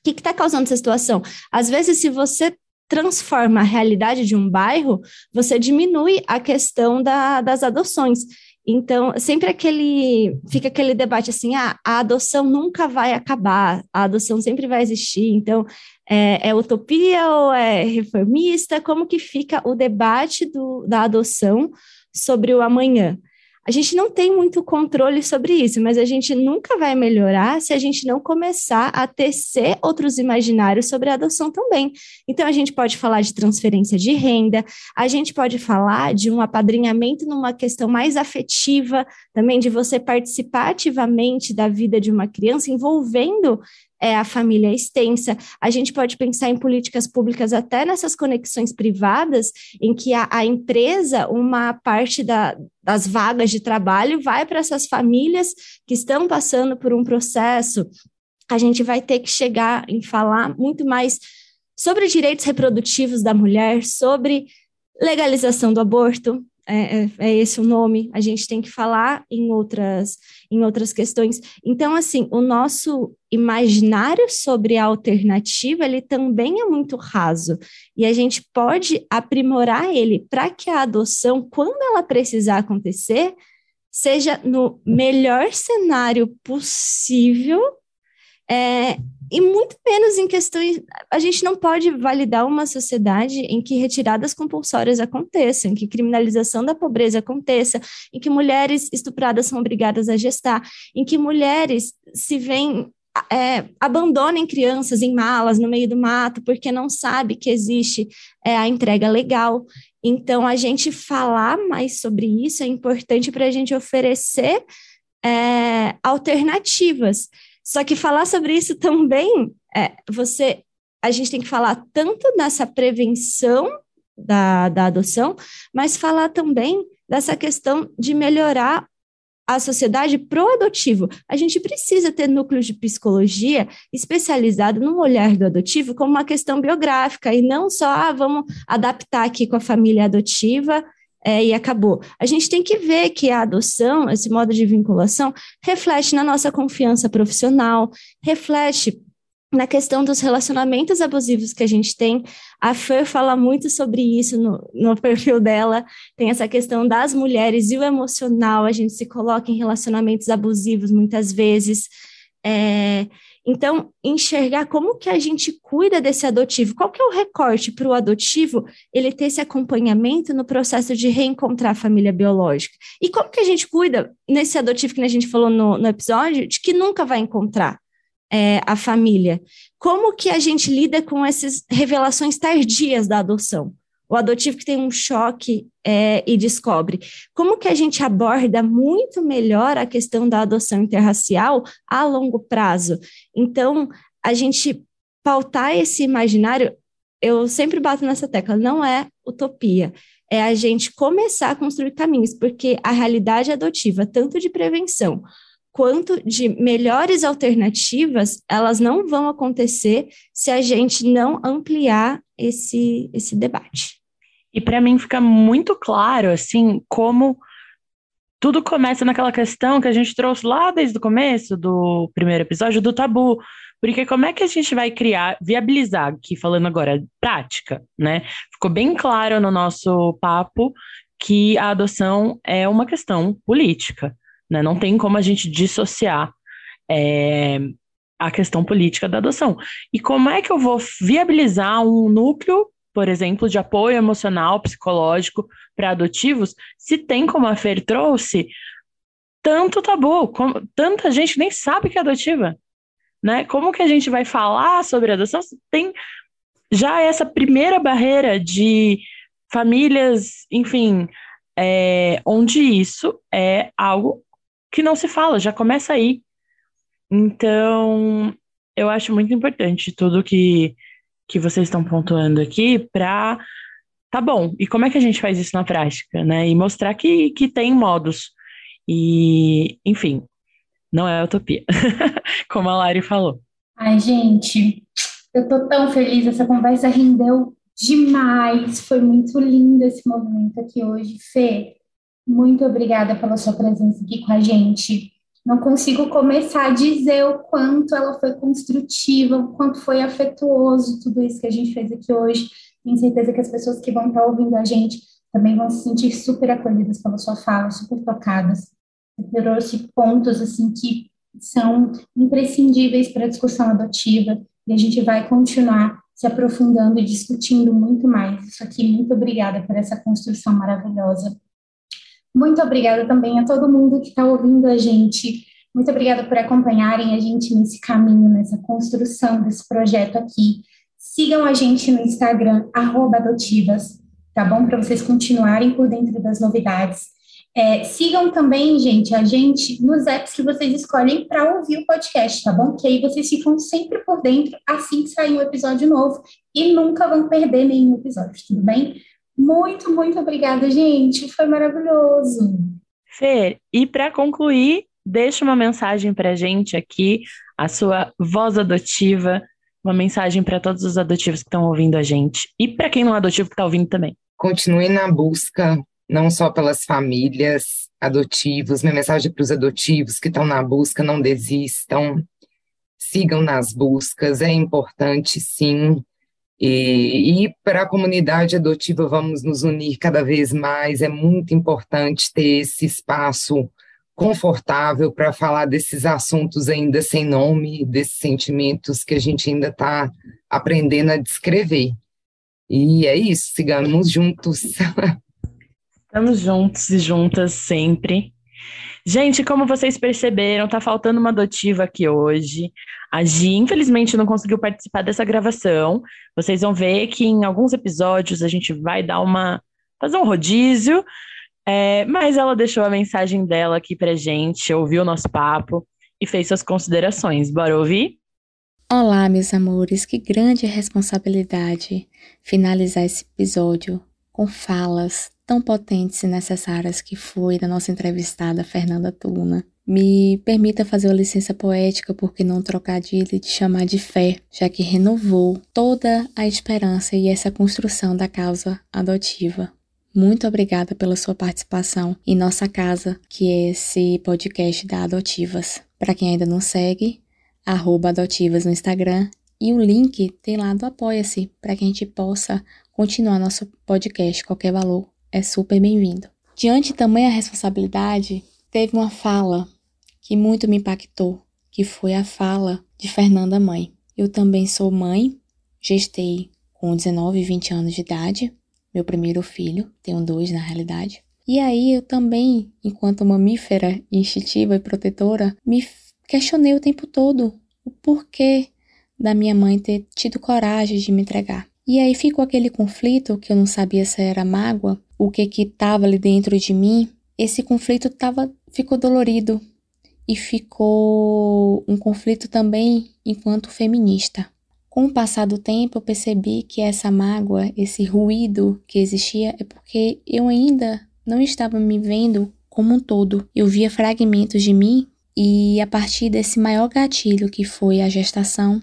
O que está causando essa situação? Às vezes, se você transforma a realidade de um bairro, você diminui a questão da, das adoções. Então, sempre aquele fica aquele debate assim: ah, a adoção nunca vai acabar, a adoção sempre vai existir. Então, é, é utopia ou é reformista? Como que fica o debate do, da adoção sobre o amanhã? A gente não tem muito controle sobre isso, mas a gente nunca vai melhorar se a gente não começar a tecer outros imaginários sobre a adoção também. Então, a gente pode falar de transferência de renda, a gente pode falar de um apadrinhamento numa questão mais afetiva, também de você participar ativamente da vida de uma criança, envolvendo é a família extensa. A gente pode pensar em políticas públicas até nessas conexões privadas, em que a, a empresa, uma parte da, das vagas de trabalho vai para essas famílias que estão passando por um processo. A gente vai ter que chegar em falar muito mais sobre direitos reprodutivos da mulher, sobre legalização do aborto, é, é, é, esse o nome, a gente tem que falar em outras, em outras questões. Então, assim, o nosso imaginário sobre a alternativa, ele também é muito raso, e a gente pode aprimorar ele para que a adoção, quando ela precisar acontecer, seja no melhor cenário possível é, e muito menos em questões. A gente não pode validar uma sociedade em que retiradas compulsórias aconteçam, em que criminalização da pobreza aconteça, em que mulheres estupradas são obrigadas a gestar, em que mulheres se veem. É, abandonem crianças em malas no meio do mato porque não sabe que existe é, a entrega legal. Então, a gente falar mais sobre isso é importante para a gente oferecer é, alternativas. Só que falar sobre isso também, é, você, a gente tem que falar tanto nessa prevenção da, da adoção, mas falar também dessa questão de melhorar a sociedade pro adotivo. A gente precisa ter núcleos de psicologia especializado no olhar do adotivo como uma questão biográfica e não só, ah, vamos adaptar aqui com a família adotiva é, e acabou. A gente tem que ver que a adoção, esse modo de vinculação, reflete na nossa confiança profissional, reflete na questão dos relacionamentos abusivos que a gente tem. A Fer fala muito sobre isso no, no perfil dela, tem essa questão das mulheres e o emocional, a gente se coloca em relacionamentos abusivos muitas vezes. É, então, enxergar como que a gente cuida desse adotivo, qual que é o recorte para o adotivo ele ter esse acompanhamento no processo de reencontrar a família biológica. E como que a gente cuida nesse adotivo que a gente falou no, no episódio, de que nunca vai encontrar é, a família. Como que a gente lida com essas revelações tardias da adoção? O adotivo que tem um choque é, e descobre. Como que a gente aborda muito melhor a questão da adoção interracial a longo prazo? Então, a gente pautar esse imaginário, eu sempre bato nessa tecla, não é utopia. É a gente começar a construir caminhos, porque a realidade adotiva, tanto de prevenção quanto de melhores alternativas, elas não vão acontecer se a gente não ampliar esse, esse debate. E para mim fica muito claro, assim, como tudo começa naquela questão que a gente trouxe lá desde o começo do primeiro episódio do tabu. Porque como é que a gente vai criar, viabilizar, aqui falando agora, prática, né? Ficou bem claro no nosso papo que a adoção é uma questão política. Né? Não tem como a gente dissociar é, a questão política da adoção. E como é que eu vou viabilizar um núcleo, por exemplo, de apoio emocional, psicológico para adotivos, se tem, como a Fer trouxe, tanto tabu, como, tanta gente nem sabe que é adotiva. Né? Como que a gente vai falar sobre adoção tem já essa primeira barreira de famílias, enfim, é, onde isso é algo que não se fala, já começa aí. Então, eu acho muito importante tudo que, que vocês estão pontuando aqui para tá bom, e como é que a gente faz isso na prática, né? E mostrar que, que tem modos. E, enfim, não é utopia, como a Lari falou. Ai, gente, eu tô tão feliz, essa conversa rendeu demais, foi muito lindo esse momento aqui hoje, Fê. Muito obrigada pela sua presença aqui com a gente. Não consigo começar a dizer o quanto ela foi construtiva, o quanto foi afetuoso tudo isso que a gente fez aqui hoje. Tenho certeza que as pessoas que vão estar ouvindo a gente também vão se sentir super acolhidas pela sua fala, super tocadas. Você trouxe pontos assim que são imprescindíveis para a discussão adotiva e a gente vai continuar se aprofundando e discutindo muito mais. Isso aqui, muito obrigada por essa construção maravilhosa muito obrigada também a todo mundo que está ouvindo a gente. Muito obrigada por acompanharem a gente nesse caminho, nessa construção desse projeto aqui. Sigam a gente no Instagram, adotivas, tá bom? Para vocês continuarem por dentro das novidades. É, sigam também, gente, a gente nos apps que vocês escolhem para ouvir o podcast, tá bom? Que aí vocês ficam sempre por dentro assim que sair um episódio novo e nunca vão perder nenhum episódio, tudo bem? Muito, muito obrigada, gente. Foi maravilhoso. Fer, e para concluir, deixa uma mensagem para a gente aqui, a sua voz adotiva, uma mensagem para todos os adotivos que estão ouvindo a gente e para quem não é adotivo que está ouvindo também. Continue na busca não só pelas famílias adotivos, minha mensagem para os adotivos que estão na busca, não desistam, sigam nas buscas, é importante sim. E, e para a comunidade adotiva, vamos nos unir cada vez mais, é muito importante ter esse espaço confortável para falar desses assuntos ainda sem nome, desses sentimentos que a gente ainda está aprendendo a descrever. E é isso, sigamos juntos. Estamos juntos e juntas sempre. Gente, como vocês perceberam, tá faltando uma adotiva aqui hoje. A Gi, infelizmente, não conseguiu participar dessa gravação. Vocês vão ver que em alguns episódios a gente vai dar uma. fazer um rodízio. É, mas ela deixou a mensagem dela aqui pra gente, ouviu o nosso papo e fez suas considerações. Bora ouvir? Olá, meus amores, que grande responsabilidade finalizar esse episódio com falas tão potentes e necessárias que foi da nossa entrevistada Fernanda Tuna. Me permita fazer uma licença poética porque não trocadilho de chamar de fé, já que renovou toda a esperança e essa construção da causa adotiva. Muito obrigada pela sua participação em nossa casa, que é esse podcast da Adotivas. Para quem ainda não segue, adotivas no Instagram e o link tem lá do Apoia-se para que a gente possa continuar nosso podcast. Qualquer valor é super bem-vindo. Diante de tamanha responsabilidade, teve uma fala que muito me impactou, que foi a fala de Fernanda mãe. Eu também sou mãe, gestei com 19 e 20 anos de idade, meu primeiro filho, tenho dois na realidade. E aí eu também, enquanto mamífera instintiva e protetora, me Questionei o tempo todo o porquê da minha mãe ter tido coragem de me entregar. E aí ficou aquele conflito que eu não sabia se era mágoa, o que que estava ali dentro de mim. Esse conflito tava, ficou dolorido e ficou um conflito também enquanto feminista. Com o passar do tempo, eu percebi que essa mágoa, esse ruído que existia, é porque eu ainda não estava me vendo como um todo. Eu via fragmentos de mim e a partir desse maior gatilho que foi a gestação,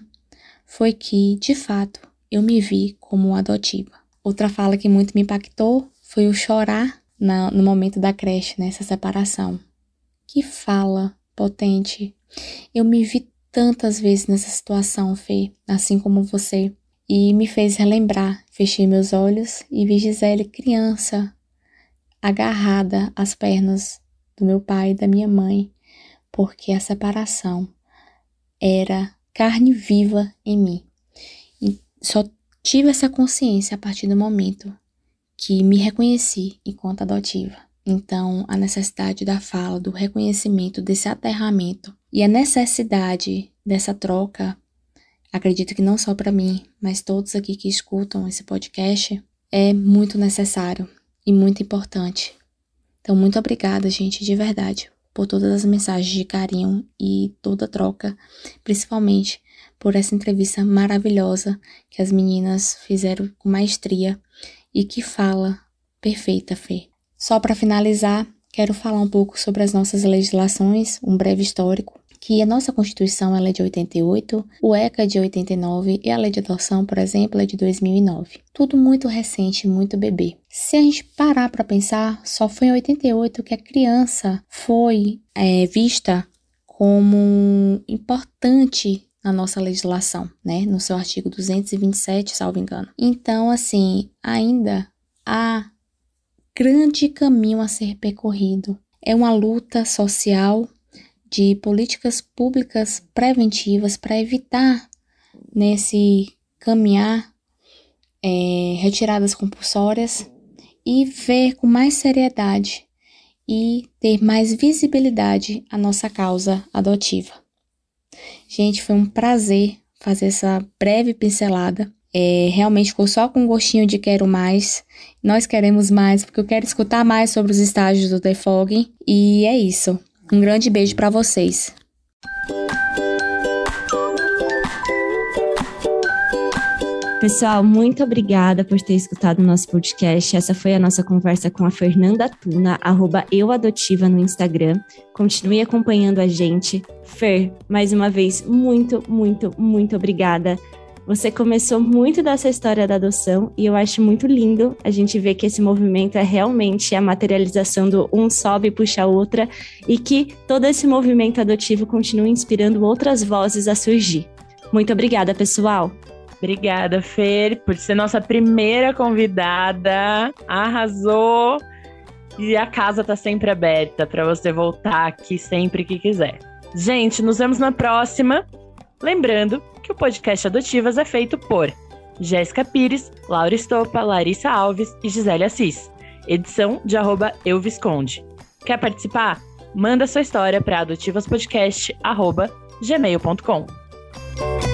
foi que, de fato, eu me vi como adotiva. Outra fala que muito me impactou foi o chorar na, no momento da creche, nessa separação. Que fala potente. Eu me vi tantas vezes nessa situação, Fê, assim como você, e me fez relembrar. Fechei meus olhos e vi Gisele criança, agarrada às pernas do meu pai e da minha mãe, porque a separação era carne viva em mim. E só tive essa consciência a partir do momento que me reconheci enquanto adotiva. Então, a necessidade da fala, do reconhecimento, desse aterramento e a necessidade dessa troca, acredito que não só para mim, mas todos aqui que escutam esse podcast, é muito necessário e muito importante. Então, muito obrigada, gente, de verdade, por todas as mensagens de carinho e toda a troca, principalmente por essa entrevista maravilhosa que as meninas fizeram com maestria e que fala perfeita, Fê. Só para finalizar, quero falar um pouco sobre as nossas legislações, um breve histórico que a nossa Constituição é de 88, o ECA é de 89 e a Lei de Adoção, por exemplo, é de 2009. Tudo muito recente, muito bebê. Se a gente parar para pensar, só foi em 88 que a criança foi é, vista como importante na nossa legislação, né? No seu artigo 227, salvo engano. Então, assim, ainda há grande caminho a ser percorrido. É uma luta social de políticas públicas preventivas para evitar nesse caminhar é, retiradas compulsórias e ver com mais seriedade e ter mais visibilidade a nossa causa adotiva. Gente, foi um prazer fazer essa breve pincelada. É, realmente ficou só com um gostinho de quero mais. Nós queremos mais, porque eu quero escutar mais sobre os estágios do defogging. E é isso. Um grande beijo para vocês. Pessoal, muito obrigada por ter escutado o nosso podcast. Essa foi a nossa conversa com a Fernanda Tuna, arroba euadotiva no Instagram. Continue acompanhando a gente. Fer, mais uma vez, muito, muito, muito obrigada Você começou muito dessa história da adoção e eu acho muito lindo a gente ver que esse movimento é realmente a materialização do um sobe e puxa outra e que todo esse movimento adotivo continua inspirando outras vozes a surgir. Muito obrigada, pessoal! Obrigada, Fer, por ser nossa primeira convidada. Arrasou! E a casa tá sempre aberta para você voltar aqui sempre que quiser. Gente, nos vemos na próxima. Lembrando que o podcast Adotivas é feito por Jéssica Pires, Laura Estopa, Larissa Alves e Gisele Assis. Edição de arroba Euvisconde. Quer participar? Manda sua história para adotivaspodcast.gmail.com.